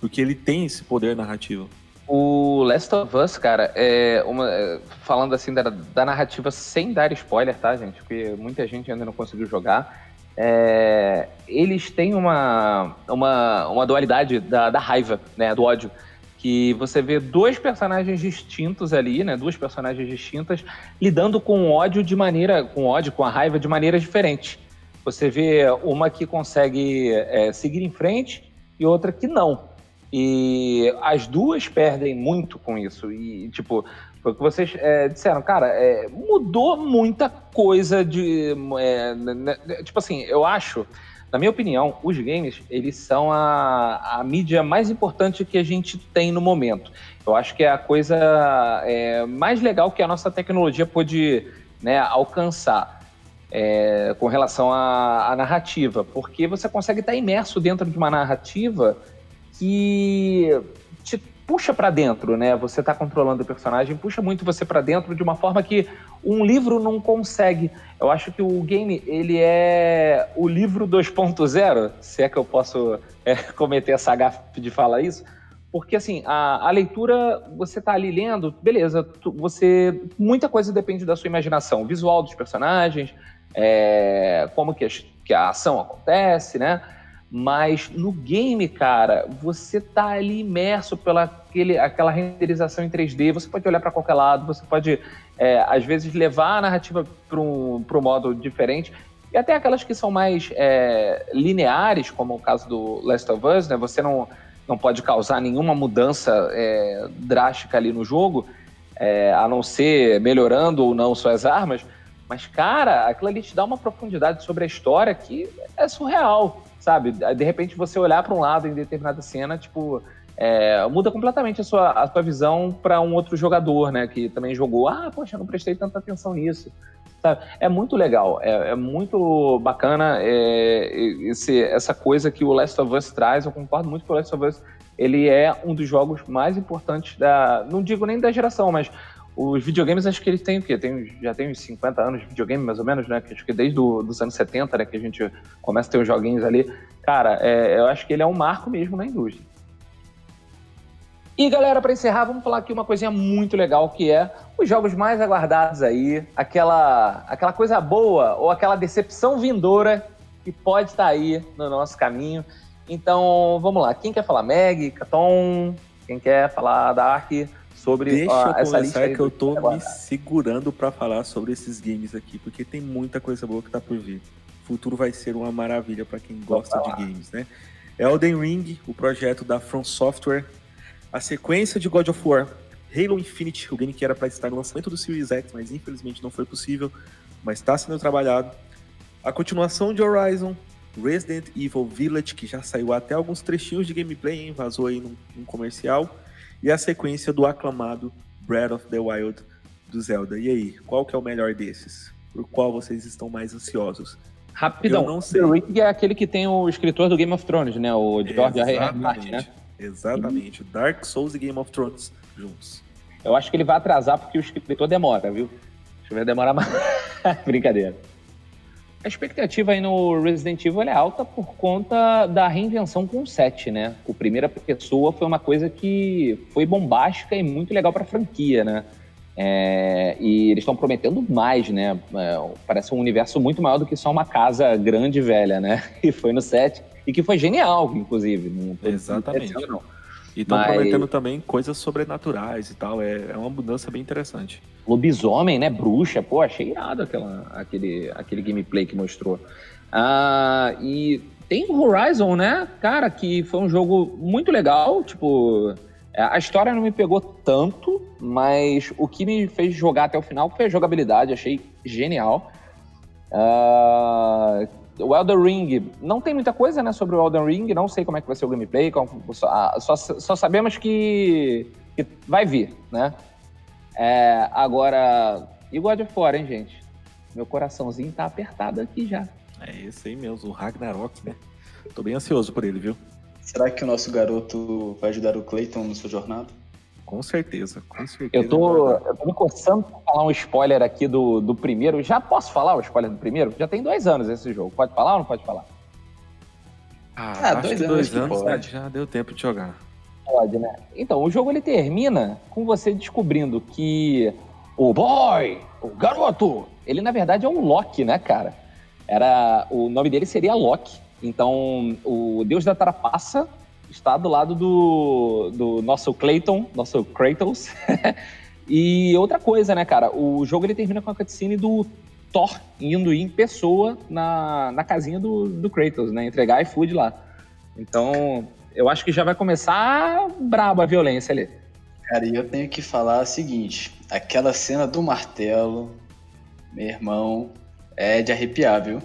Porque ele tem esse poder narrativo. O Last of Us, cara, é uma, é, falando assim da, da, narrativa sem dar spoiler, tá, gente? Porque muita gente ainda não conseguiu jogar. É, eles têm uma, uma, uma dualidade da, da raiva, né, do ódio. Que você vê dois personagens distintos ali, né? Duas personagens distintas lidando com ódio de maneira. com ódio, com a raiva de maneira diferente. Você vê uma que consegue é, seguir em frente e outra que não. E as duas perdem muito com isso. E, tipo, foi o que vocês é, disseram, cara, é, mudou muita coisa de. É, né, né, tipo assim, eu acho, na minha opinião, os games, eles são a, a mídia mais importante que a gente tem no momento. Eu acho que é a coisa é, mais legal que a nossa tecnologia pôde né, alcançar. É, com relação à, à narrativa, porque você consegue estar imerso dentro de uma narrativa que te puxa para dentro, né? Você tá controlando o personagem, puxa muito você para dentro de uma forma que um livro não consegue. Eu acho que o game, ele é o livro 2.0, se é que eu posso é, cometer essa gafe de falar isso, porque assim, a, a leitura, você tá ali lendo, beleza, tu, você. Muita coisa depende da sua imaginação, visual dos personagens, é, como que a, que a ação acontece, né? Mas no game, cara, você tá ali imerso pela aquele, aquela renderização em 3D, você pode olhar para qualquer lado, você pode, é, às vezes, levar a narrativa para um, um modo diferente. E até aquelas que são mais é, lineares, como o caso do Last of Us, né? Você não, não pode causar nenhuma mudança é, drástica ali no jogo, é, a não ser melhorando ou não suas armas. Mas, cara, aquilo ali te dá uma profundidade sobre a história que é surreal sabe? De repente você olhar para um lado em determinada cena, tipo, é, muda completamente a sua, a sua visão para um outro jogador, né? Que também jogou. Ah, poxa, não prestei tanta atenção nisso. Sabe? É muito legal, é, é muito bacana é, esse, essa coisa que o Last of Us traz. Eu concordo muito que o Last of Us ele é um dos jogos mais importantes da. Não digo nem da geração, mas os videogames, acho que eles têm o quê? Tem, já tem uns 50 anos de videogame, mais ou menos, né? Acho que desde os anos 70, né? Que a gente começa a ter os joguinhos ali. Cara, é, eu acho que ele é um marco mesmo na indústria. E galera, para encerrar, vamos falar aqui uma coisinha muito legal que é os jogos mais aguardados aí, aquela, aquela coisa boa ou aquela decepção vindoura que pode estar tá aí no nosso caminho. Então, vamos lá. Quem quer falar Meg, Caton? Quem quer falar Dark? Sobre Deixa ó, eu essa lista que eu tô me segurando para falar sobre esses games aqui, porque tem muita coisa boa que tá por vir. O futuro vai ser uma maravilha para quem gosta de games, né? Elden Ring, o projeto da From Software, a sequência de God of War, Halo Infinite, o game que era para estar no lançamento do Series X, mas infelizmente não foi possível, mas está sendo trabalhado. A continuação de Horizon, Resident Evil Village, que já saiu até alguns trechinhos de gameplay, hein? vazou aí num, num comercial e a sequência do aclamado Breath of the Wild do Zelda. E aí, qual que é o melhor desses? Por qual vocês estão mais ansiosos? Rapidão, Eu não sei. The Ring é aquele que tem o escritor do Game of Thrones, né? O George R. R. Martin, né? Exatamente. Dark Souls e Game of Thrones juntos. Eu acho que ele vai atrasar porque o escritor demora, viu? Acho que vai demorar mais. Brincadeira. A expectativa aí no Resident Evil é alta por conta da reinvenção com o 7, né? O primeira pessoa foi uma coisa que foi bombástica e muito legal para a franquia, né? É, e eles estão prometendo mais, né? É, parece um universo muito maior do que só uma casa grande e velha, né? E foi no 7 e que foi genial, inclusive. Não Exatamente. Não. E estão Mas... prometendo também coisas sobrenaturais e tal. É, é uma mudança bem interessante. Lobisomem, né? Bruxa. Pô, achei irado aquela, aquele, aquele gameplay que mostrou. Ah, e tem o Horizon, né? Cara, que foi um jogo muito legal. Tipo, a história não me pegou tanto, mas o que me fez jogar até o final foi a jogabilidade. Achei genial. Uh, o Elden Ring, não tem muita coisa né, sobre o Elden Ring, não sei como é que vai ser o gameplay, só, só, só sabemos que, que, vai vir, né? É, agora, e o God of War, hein, gente? Meu coraçãozinho tá apertado aqui já. É esse aí mesmo, o Ragnarok, né? Tô bem ansioso por ele, viu? Será que o nosso garoto vai ajudar o Clayton na sua jornada? Com certeza, com certeza. Eu tô, eu tô me coçando pra falar um spoiler aqui do, do primeiro. Já posso falar o spoiler do primeiro? Já tem dois anos esse jogo. Pode falar ou não pode falar? Ah, ah dois, dois anos, anos já deu tempo de jogar. Pode, né? Então, o jogo ele termina com você descobrindo que o boy, o garoto, ele na verdade é um Loki, né, cara? Era, o nome dele seria Loki. Então, o deus da trapaça está do lado do, do nosso Clayton, nosso Kratos. e outra coisa, né, cara? O jogo ele termina com a cutscene do Thor indo em pessoa na, na casinha do, do Kratos, né? Entregar iFood lá. Então, eu acho que já vai começar braba a violência ali. Cara, e eu tenho que falar o seguinte: aquela cena do martelo, meu irmão, é de arrepiar, viu?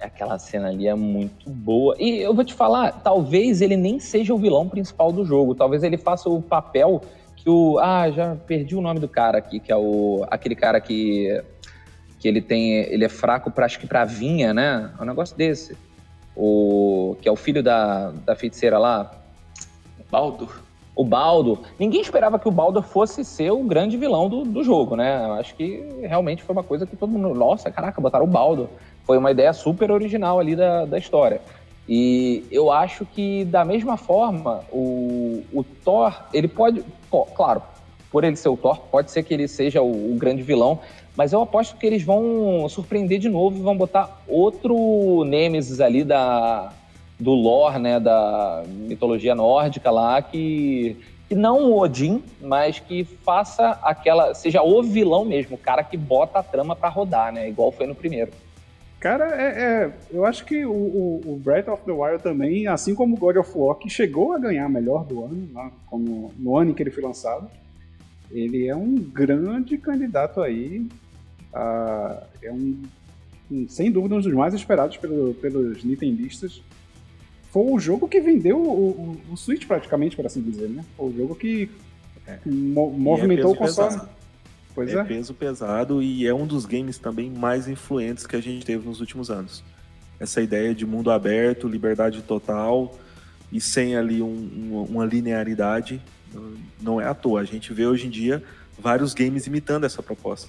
Aquela cena ali é muito boa. E eu vou te falar, talvez ele nem seja o vilão principal do jogo. Talvez ele faça o papel que o. Ah, já perdi o nome do cara aqui, que é o. aquele cara que. Que ele tem. Ele é fraco pra, acho que pra vinha, né? É um negócio desse. O. Que é o filho da, da feiticeira lá. Baldur. o Baldo. Ninguém esperava que o Baldo fosse ser o grande vilão do, do jogo, né? Eu acho que realmente foi uma coisa que todo mundo. Nossa, caraca, botaram o Baldo. Foi uma ideia super original ali da, da história. E eu acho que, da mesma forma, o, o Thor, ele pode. Pô, claro, por ele ser o Thor, pode ser que ele seja o, o, grande vilão, mas eu aposto que eles vão surpreender de novo e vão botar outro Nemesis ali da, do lore, né, da mitologia nórdica lá, que, que não o Odin, mas que faça aquela, seja o vilão mesmo, o cara que bota a trama para rodar, né, igual foi no primeiro. Cara, é, é, eu acho que o, o, o, Breath of the Wild também, assim como o God of War, que chegou a ganhar melhor do ano, né, como no ano em que ele foi lançado, ele é um grande candidato aí. A, é um, um, sem dúvida, um dos mais esperados pelo, pelos nintendistas foi o jogo que vendeu o, o, o Switch praticamente, por assim dizer, né? Foi o jogo que é. mo movimentou é o console. Pesado. Pois é, é peso pesado e é um dos games também mais influentes que a gente teve nos últimos anos. Essa ideia de mundo aberto, liberdade total e sem ali um, um, uma linearidade não é à toa. A gente vê hoje em dia vários games imitando essa proposta.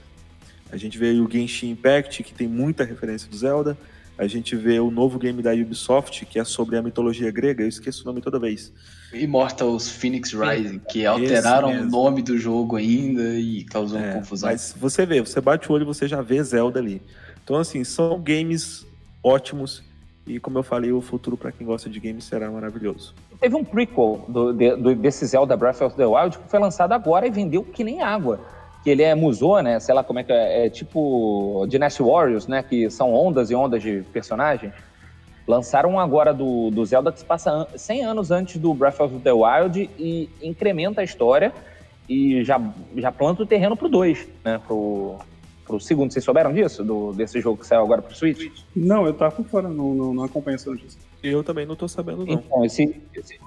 A gente vê o Genshin Impact, que tem muita referência do Zelda. A gente vê o novo game da Ubisoft, que é sobre a mitologia grega, eu esqueço o nome toda vez. Immortals Phoenix Rising, que alteraram o nome do jogo ainda e causou é, confusão. Mas você vê, você bate o olho e você já vê Zelda ali. Então, assim, são games ótimos e, como eu falei, o futuro para quem gosta de games será maravilhoso. Teve um prequel do, do, desse Zelda Breath of the Wild que foi lançado agora e vendeu que nem água que ele é Musou, né? Sei lá como é que é, é tipo Dynasty Warriors, né? Que são ondas e ondas de personagens. Lançaram agora do, do Zelda que se passa 100 anos antes do Breath of the Wild e incrementa a história e já, já planta o terreno pro 2, né? Pro, pro segundo. Vocês souberam disso? Do, desse jogo que saiu agora pro Switch? Não, eu tava por fora, não, não, não acompanho essa notícia. Eu também não tô sabendo, não. Então, esse, esse,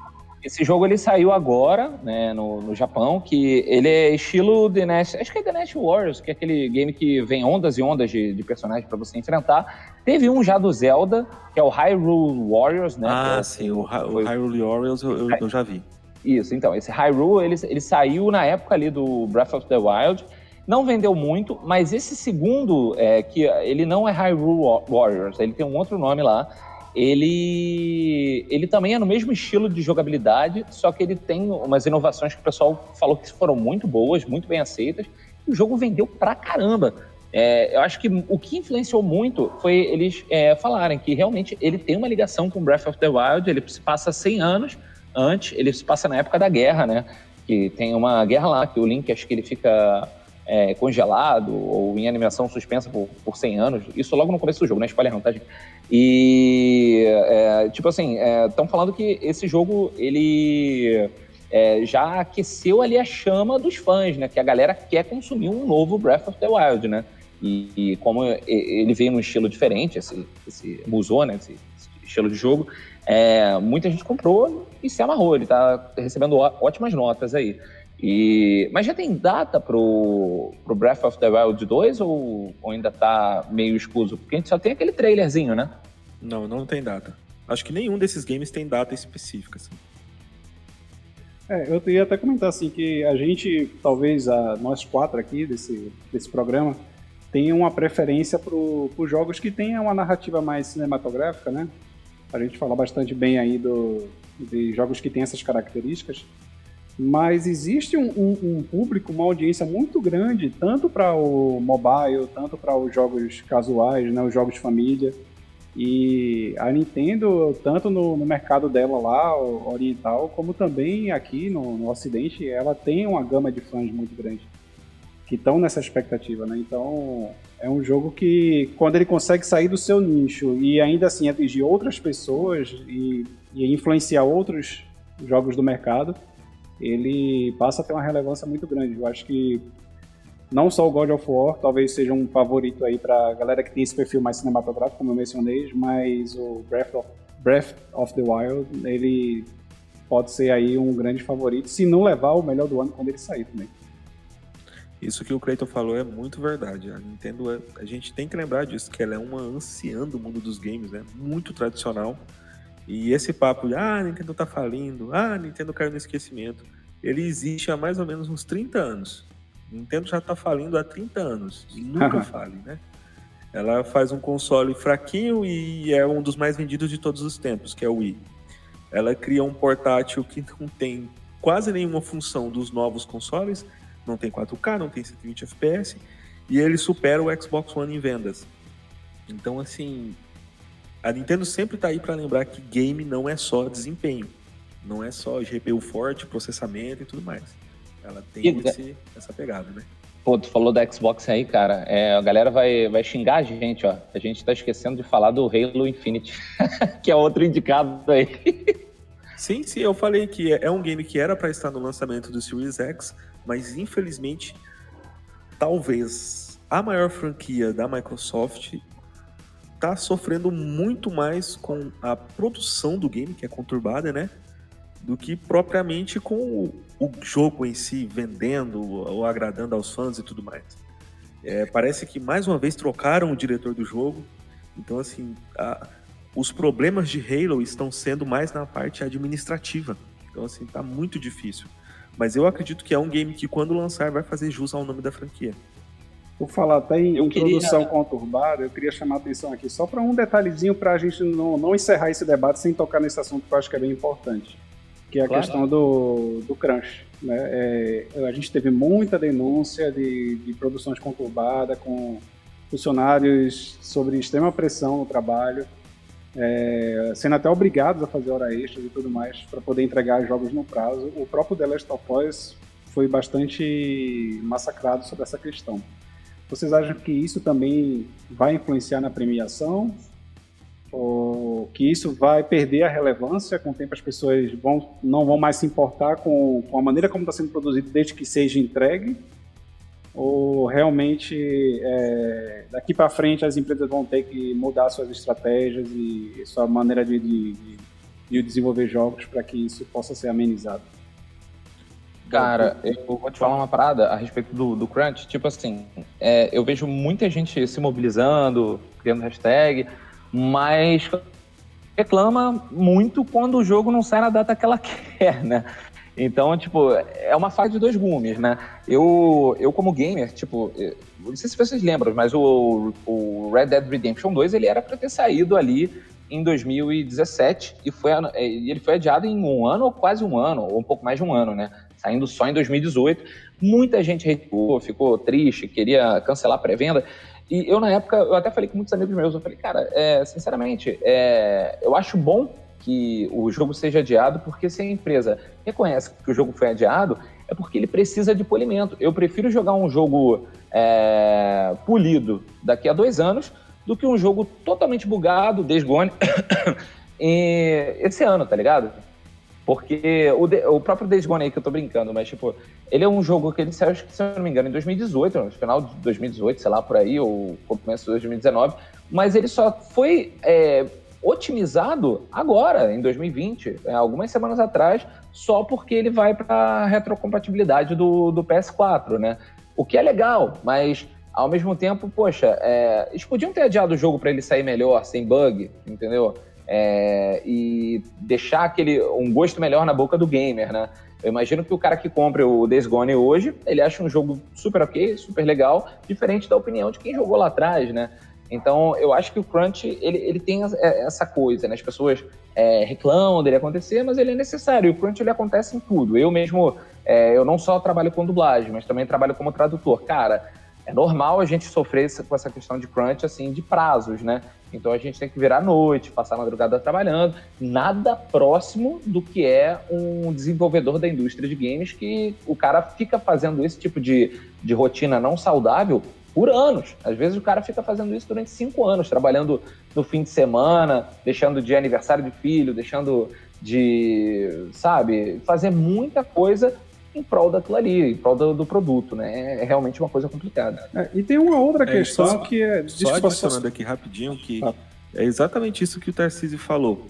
esse jogo ele saiu agora, né, no, no Japão, que ele é estilo The Nest, acho que é The Nest Warriors, que é aquele game que vem ondas e ondas de, de personagens para você enfrentar. Teve um já do Zelda, que é o Hyrule Warriors, né? Ah, é, sim, o, o Hyrule Warriors eu, eu, eu, já vi. Isso, então, esse Hyrule, ele, ele saiu na época ali do Breath of the Wild, não vendeu muito, mas esse segundo, é, que ele não é Hyrule Warriors, ele tem um outro nome lá, ele, ele também é no mesmo estilo de jogabilidade, só que ele tem umas inovações que o pessoal falou que foram muito boas, muito bem aceitas, e o jogo vendeu pra caramba. É, eu acho que o que influenciou muito foi eles é, falarem que realmente ele tem uma ligação com Breath of the Wild, ele se passa 100 anos antes, ele se passa na época da guerra, né? Que tem uma guerra lá, que o Link acho que ele fica é, congelado ou em animação suspensa por, por 100 anos. Isso logo no começo do jogo, não é spoiler não, tá, gente? E, é, tipo assim, estão é, falando que esse jogo, ele é, já aqueceu ali a chama dos fãs, né? Que a galera quer consumir um novo Breath of the Wild, né? E, e como ele veio num estilo diferente, esse, esse Musou, né? Esse, esse estilo de jogo, é, muita gente comprou e se amarrou. Ele tá recebendo ótimas notas aí. E, mas já tem data pro, pro Breath of the Wild 2 ou, ou ainda tá meio escuso? Porque a gente só tem aquele trailerzinho, né? Não, não tem data. Acho que nenhum desses games tem data específica, assim. É, eu ia até comentar assim que a gente, talvez a, nós quatro aqui desse, desse programa, tenha uma preferência por jogos que tenham uma narrativa mais cinematográfica, né? A gente fala bastante bem aí do, de jogos que têm essas características mas existe um, um, um, público, uma audiência muito grande, tanto para o mobile, tanto para os jogos casuais, né, os jogos de família. E a Nintendo, tanto no, no mercado dela lá, oriental, como também aqui no, no, Ocidente, ela tem uma gama de fãs muito grande que estão nessa expectativa, né? Então é um jogo que, quando ele consegue sair do seu nicho e ainda assim atingir outras pessoas e, e influenciar outros jogos do mercado, ele passa a ter uma relevância muito grande. Eu acho que não só o God of War talvez seja um favorito aí para galera que tem esse perfil mais cinematográfico, como eu mencionei, mas o Breath of, Breath of the Wild, ele pode ser aí um grande favorito, se não levar o melhor do ano quando ele sair também. Isso que o Cleiton falou é muito verdade. A Nintendo, é, a gente tem que lembrar disso, que ela é uma anciã do mundo dos games, né? Muito tradicional. E esse papo de, ah, Nintendo tá falindo, ah, Nintendo caiu no esquecimento. ele existe há mais ou menos uns 30 anos. Nintendo já está falindo há 30 anos. E nunca fale, né? Ela faz um console fraquinho e é um dos mais vendidos de todos os tempos, que é o Wii. Ela cria um portátil que não tem quase nenhuma função dos novos consoles, não tem 4K, não tem 120 FPS, e ele supera o Xbox One em vendas. Então, assim, a Nintendo sempre está aí para lembrar que game não é só desempenho, não é só GPU forte, processamento e tudo mais. Ela tem esse, essa pegada, né? Pô, tu falou da Xbox aí, cara. É, a galera vai, vai xingar a gente, ó. A gente tá esquecendo de falar do Halo Infinite, que é outro indicado aí. Sim, sim, eu falei que é um game que era para estar no lançamento do Series X, mas infelizmente, talvez a maior franquia da Microsoft está sofrendo muito mais com a produção do game, que é conturbada, né? Do que propriamente com o, o jogo em si, vendendo ou agradando aos fãs e tudo mais. É, parece que mais uma vez trocaram o diretor do jogo. Então, assim, a, os problemas de Halo estão sendo mais na parte administrativa. Então, assim, tá muito difícil. Mas eu acredito que é um game que, quando lançar, vai fazer jus ao nome da franquia. Por falar até em eu introdução queria... conturbada, eu queria chamar a atenção aqui só para um detalhezinho para a gente não, não encerrar esse debate sem tocar nesse assunto que eu acho que é bem importante, que é a claro. questão do, do crunch. Né? É, a gente teve muita denúncia de, de produções conturbadas com funcionários sobre extrema pressão no trabalho, é, sendo até obrigados a fazer hora extra e tudo mais para poder entregar jogos no prazo. O próprio The Last of Us foi bastante massacrado sobre essa questão. Vocês acham que isso também vai influenciar na premiação? Ou que isso vai perder a relevância com o tempo as pessoas vão, não vão mais se importar com, com a maneira como está sendo produzido desde que seja entregue? Ou realmente é, daqui para frente as empresas vão ter que mudar suas estratégias e sua maneira de, de, de desenvolver jogos para que isso possa ser amenizado? Cara, eu vou te falar uma parada a respeito do, do Crunch. Tipo assim, é, eu vejo muita gente se mobilizando, criando hashtag, mas reclama muito quando o jogo não sai na data que ela quer, né? Então, tipo, é uma faca de dois gumes, né? Eu, eu como gamer, tipo, não sei se vocês lembram, mas o, o Red Dead Redemption 2, ele era para ter saído ali em 2017 e foi, ele foi adiado em um ano ou quase um ano, ou um pouco mais de um ano, né? Saindo só em 2018. Muita gente recuou, ficou triste, queria cancelar a pré-venda. E eu, na época, eu até falei com muitos amigos meus, eu falei, cara, é, sinceramente, é, eu acho bom que o jogo seja adiado, porque se a empresa reconhece que o jogo foi adiado, é porque ele precisa de polimento. Eu prefiro jogar um jogo é, polido daqui a dois anos do que um jogo totalmente bugado, desgone, esse ano, tá ligado? Porque o, de, o próprio Days Gone aí, que eu tô brincando, mas, tipo, ele é um jogo que ele saiu, acho que, se eu não me engano, em 2018, no final de 2018, sei lá, por aí, ou começo de 2019, mas ele só foi é, otimizado agora, em 2020, é, algumas semanas atrás, só porque ele vai para retrocompatibilidade do, do PS4, né? O que é legal, mas ao mesmo tempo, poxa, é, eles podiam ter adiado o jogo para ele sair melhor, sem bug, entendeu? É, e deixar aquele um gosto melhor na boca do gamer, né? Eu imagino que o cara que compra o Days Gone hoje, ele acha um jogo super ok, super legal, diferente da opinião de quem jogou lá atrás, né? Então, eu acho que o crunch, ele, ele tem essa coisa, né? As pessoas é, reclamam dele acontecer, mas ele é necessário. E o crunch, ele acontece em tudo. Eu mesmo, é, eu não só trabalho com dublagem, mas também trabalho como tradutor. Cara, é normal a gente sofrer com essa questão de crunch, assim, de prazos, né? Então a gente tem que virar à noite, passar a madrugada trabalhando. Nada próximo do que é um desenvolvedor da indústria de games que o cara fica fazendo esse tipo de, de rotina não saudável por anos. Às vezes o cara fica fazendo isso durante cinco anos, trabalhando no fim de semana, deixando de aniversário de filho, deixando de, sabe, fazer muita coisa em prol daquilo ali, em prol do, do produto, né? É realmente uma coisa complicada. É, e tem uma outra é, questão só, que é. Só adicionando aqui rapidinho que ah. é exatamente isso que o Tarcísio falou.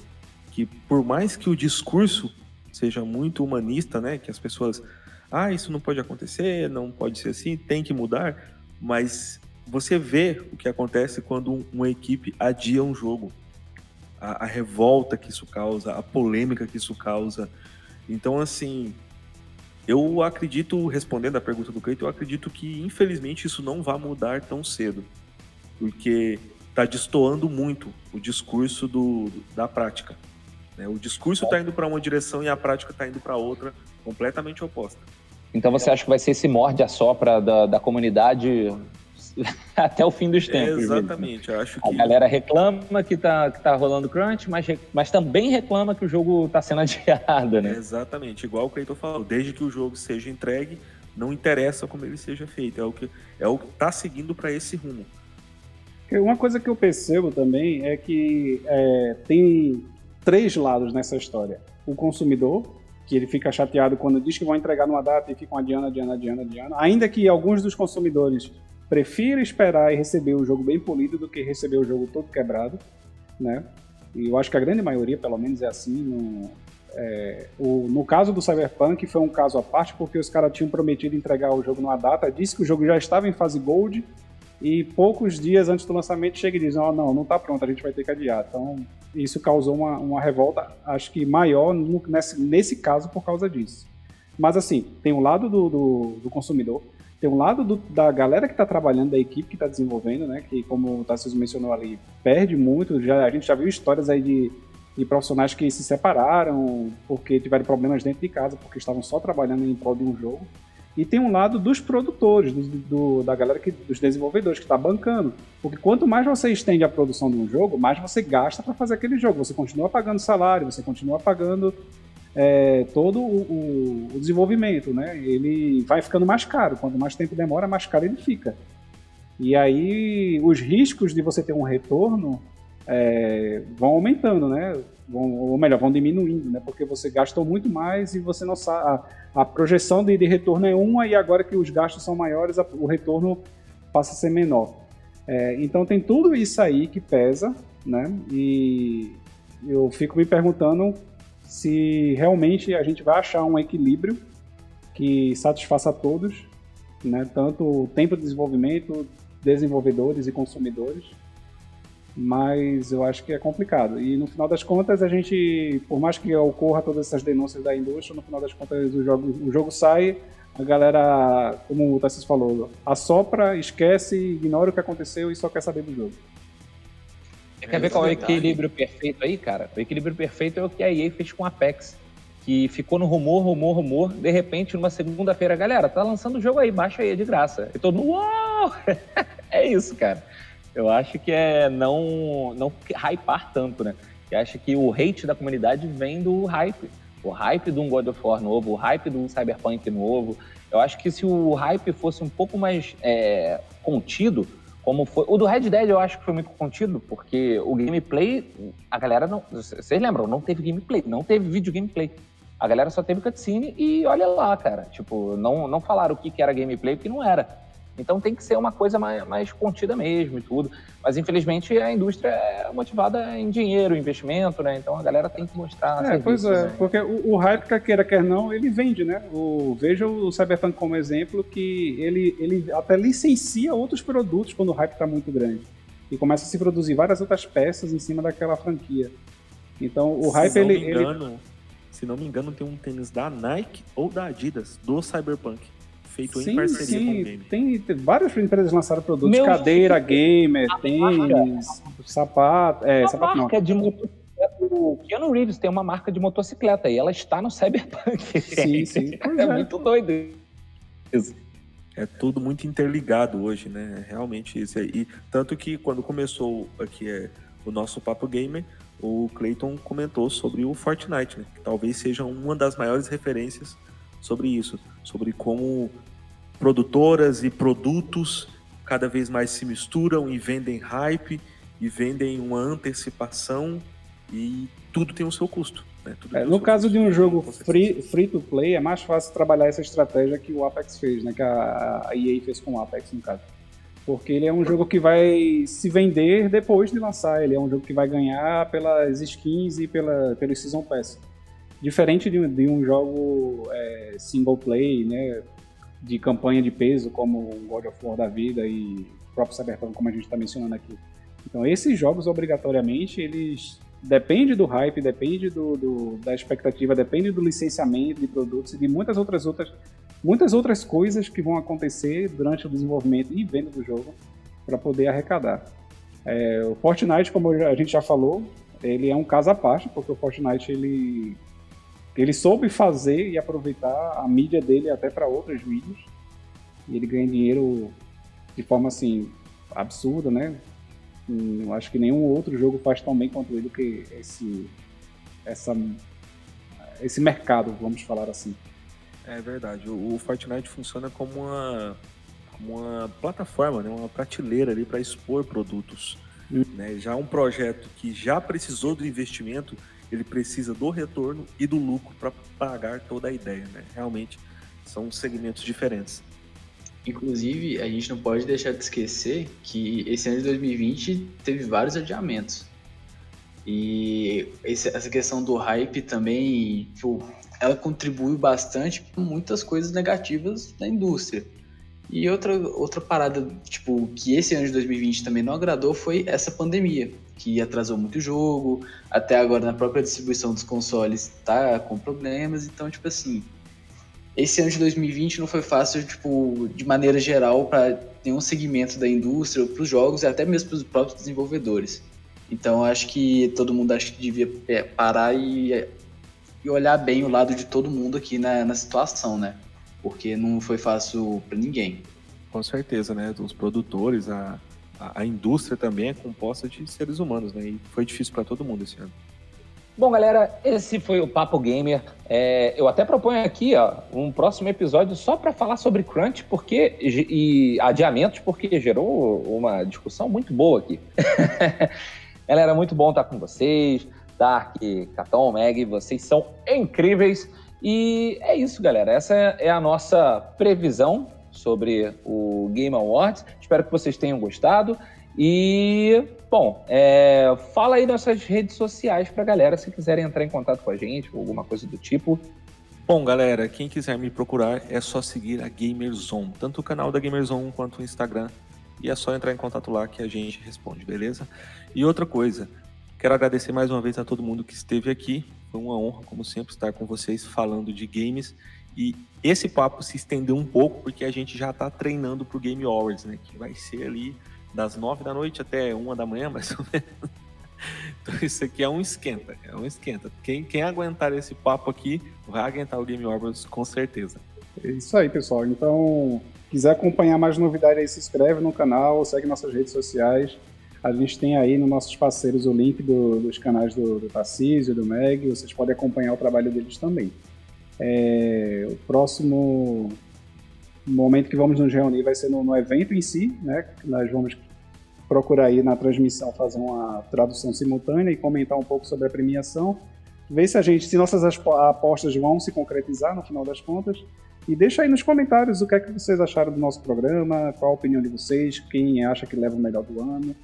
Que por mais que o discurso seja muito humanista, né? Que as pessoas. Ah, isso não pode acontecer, não pode ser assim, tem que mudar. Mas você vê o que acontece quando uma equipe adia um jogo. A, a revolta que isso causa, a polêmica que isso causa. Então, assim, Eu acredito, respondendo a pergunta do Cleiton, eu acredito que infelizmente isso não vai mudar tão cedo, porque está destoando muito o discurso do, da prática. Né? O discurso está indo para uma direção e a prática está indo para outra, completamente oposta. Então você acha que vai ser esse morde a sopra da, da comunidade até o fim dos tempos. Exatamente, eu acho que... A galera reclama que tá, que tá rolando crunch, mas, mas também reclama que o jogo tá sendo adiado, né? É, exatamente, igual o Cleiton falou, desde que o jogo seja entregue, não interessa como ele seja feito, é o que é o que tá seguindo para esse rumo. Uma coisa que eu percebo também é que é, tem três lados nessa história. O consumidor, que ele fica chateado quando diz que vão entregar numa data e ficam adiando, adiando, adiando, adiando. Ainda que alguns dos consumidores prefiro esperar e receber o jogo bem polido do que receber o jogo todo quebrado, né? E eu acho que a grande maioria, pelo menos, é assim. No, é, o, no caso do Cyberpunk, foi um caso à parte, porque os caras tinham prometido entregar o jogo numa data, disse que o jogo já estava em fase Gold, e poucos dias antes do lançamento chega e diz: oh, não, não está pronto, a gente vai ter que adiar. Então, isso causou uma, uma revolta, acho que maior no, nesse, nesse caso por causa disso. Mas, assim, tem o lado do, do, do consumidor, tem um lado do, da galera que está trabalhando, da equipe que está desenvolvendo, né? Que, como o Tarcísio mencionou ali, perde muito. Já, a gente já viu histórias aí de, de profissionais que se separaram porque tiveram problemas dentro de casa, porque estavam só trabalhando em prol de um jogo. E tem um lado dos produtores, do, do, da galera que, dos desenvolvedores que está bancando. Porque quanto mais você estende a produção de um jogo, mais você gasta para fazer aquele jogo. Você continua pagando salário, você continua pagando é, todo o, o, desenvolvimento, né? Ele vai ficando mais caro. Quanto mais tempo demora, mais caro ele fica. E aí os riscos de você ter um retorno é, vão aumentando, né? Vão, ou melhor, vão diminuindo, né? Porque você gastou muito mais e você não sabe. A, a projeção de, de, retorno é uma e agora que os gastos são maiores, a, o retorno passa a ser menor. É, então tem tudo isso aí que pesa, né? E eu fico me perguntando se realmente a gente vai achar um equilíbrio que satisfaça a todos, né? tanto o tempo de desenvolvimento, desenvolvedores e consumidores, mas eu acho que é complicado. E no final das contas, a gente, por mais que ocorra todas essas denúncias da indústria, no final das contas o jogo, o jogo sai, a galera, como o Tassis falou, assopra, esquece, ignora o que aconteceu e só quer saber do jogo. Quer ver qual é o equilíbrio perfeito aí, cara? O equilíbrio perfeito é o que a EA fez com a Apex. Que ficou no rumor, rumor, rumor. De repente, numa segunda-feira, galera, tá lançando o jogo aí, baixa aí, é de graça. E todo mundo, uau! é isso, cara. Eu acho que é não, não hypar tanto, né? Eu acho que o hate da comunidade vem do hype. O hype de um God of War novo, o hype do Cyberpunk novo. Eu acho que se o hype fosse um pouco mais é, contido, como foi. O do Red Dead eu acho que foi muito contido, porque o gameplay, a galera não. Vocês lembram? Não teve gameplay, não teve vídeo gameplay. A galera só teve cutscene e olha lá, cara. Tipo, não, não falaram o que, que era gameplay, porque não era. Então tem que ser uma coisa mais, mais contida mesmo e tudo. Mas infelizmente a indústria é motivada em dinheiro, investimento, né? Então a galera tem que mostrar. É, pois é, né? porque o, o hype, quer queira, quer não, ele vende, né? O, veja o Cyberpunk como exemplo, que ele, ele até licencia outros produtos quando o hype está muito grande. E começa a se produzir várias outras peças em cima daquela franquia. Então o hype, se ele, engano, ele. Se não me engano, tem um tênis da Nike ou da Adidas do Cyberpunk feito sim, em parceria sim. com o game. Tem, tem várias empresas lançaram produtos, Meu cadeira, gamer, tênis, sapato, é, a sapato marca não. de motocicleta, o Keanu Reeves tem uma marca de motocicleta e ela está no Cyberpunk. Sim, sim. é, é muito doido isso. É tudo muito interligado hoje, né? Realmente isso. E tanto que quando começou aqui é, o nosso Papo Gamer, o Clayton comentou sobre o Fortnite, né? Que talvez seja uma das maiores referências sobre isso, sobre como produtoras e produtos cada vez mais se misturam e vendem hype e vendem uma antecipação e tudo tem o seu custo. Né? É, no caso custo, de um jogo free, free to play, é mais fácil trabalhar essa estratégia que o Apex fez, né? que a, a EA fez com o Apex, no caso. Porque ele é um jogo que vai se vender depois de lançar, ele é um jogo que vai ganhar pelas skins e pela, pelo Season Pass. Diferente de, de um jogo é, single play, né, de campanha de peso, como God of War da vida e o próprio Cyberpunk, como a gente está mencionando aqui. Então, esses jogos, obrigatoriamente, eles depende do hype, depende do, do, da expectativa, depende do licenciamento de produtos e de muitas outras outras muitas outras coisas que vão acontecer durante o desenvolvimento e venda do jogo para poder arrecadar. É, o Fortnite, como a gente já falou, ele é um caso à parte, porque o Fortnite ele, ele soube fazer e aproveitar a mídia dele até para outras mídias. E ele ganha dinheiro de forma assim absurda, né? Eu acho que nenhum outro jogo faz tão bem quanto ele que esse essa esse mercado, vamos falar assim. É verdade. O, o Fortnite funciona como uma, como uma plataforma, né? uma prateleira ali para expor produtos. Hum. Né? Já um projeto que já precisou do investimento, ele precisa do retorno e do lucro para pagar toda a ideia. Né? Realmente são segmentos diferentes. Inclusive, a gente não pode deixar de esquecer que esse ano de 2020 teve vários adiamentos. E essa questão do hype também, tipo, ela contribui bastante com muitas coisas negativas da indústria. E outra, outra parada, tipo, que esse ano de 2020 também não agradou foi essa pandemia, que atrasou muito o jogo, até agora na própria distribuição dos consoles tá com problemas, então, tipo assim, esse ano de 2020 não foi fácil, tipo, de maneira geral, para nenhum segmento da indústria, para os jogos e até mesmo para os próprios desenvolvedores. Então, acho que todo mundo acho que devia é, parar e e olhar bem o lado de todo mundo aqui na, na situação, né? Porque não foi fácil para ninguém. Com certeza, né? Os produtores, a, a, indústria também é composta de seres humanos, né? E foi difícil para todo mundo esse ano. Bom, galera, esse foi o Papo Gamer. É, eu até proponho aqui ó, um próximo episódio só para falar sobre crunch porque, e adiamentos, porque gerou uma discussão muito boa aqui. galera, muito bom estar com vocês. Dark, Caton, Meg, vocês são incríveis. E é isso, galera. Essa é a nossa previsão sobre o Game Awards. Espero que vocês tenham gostado. E, bom, é, fala aí nas suas redes sociais pra galera se quiserem entrar em contato com a gente ou alguma coisa do tipo. Bom, galera, quem quiser me procurar é só seguir a Gamerzone, tanto o canal da Gamerzone quanto o Instagram. E é só entrar em contato lá que a gente responde, beleza? E outra coisa, Quero agradecer mais uma vez a todo mundo que esteve aqui. Foi uma honra, como sempre, estar com vocês falando de games. E esse papo se estendeu um pouco porque a gente já está treinando para o Game Awards, né? Que vai ser ali das nove da noite até uma da manhã, mais ou menos. Então isso aqui é um esquenta, é um esquenta. Quem, quem aguentar esse papo aqui vai aguentar o Game Awards com certeza. É isso aí, pessoal. Então, quiser acompanhar mais novidades aí, se inscreve no canal, segue nossas redes sociais. A gente tem aí nos nossos parceiros o link do, dos canais do, do Tarcísio, do Meg, vocês podem acompanhar o trabalho deles também. É, o próximo momento que vamos nos reunir vai ser no, no evento em si, né? Nós vamos procurar aí na transmissão fazer uma tradução simultânea e comentar um pouco sobre a premiação, ver se a gente, se nossas apostas vão se concretizar no final das contas. E deixa aí nos comentários o que é que vocês acharam do nosso programa, qual a opinião de vocês, quem acha que leva o melhor do ano.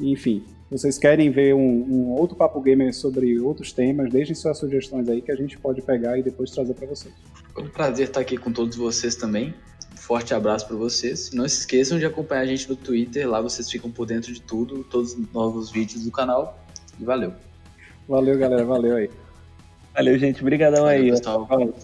Enfim, vocês querem ver um, um, outro Papo Gamer sobre outros temas, deixem suas sugestões aí que a gente pode pegar e depois trazer para vocês. Foi um prazer estar aqui com todos vocês também. Um forte abraço para vocês. Não se esqueçam de acompanhar a gente no Twitter, lá vocês ficam por dentro de tudo, todos os novos vídeos do canal. E valeu. Valeu, galera. Valeu aí. Valeu, gente. Obrigadão aí. Pessoal. Valeu.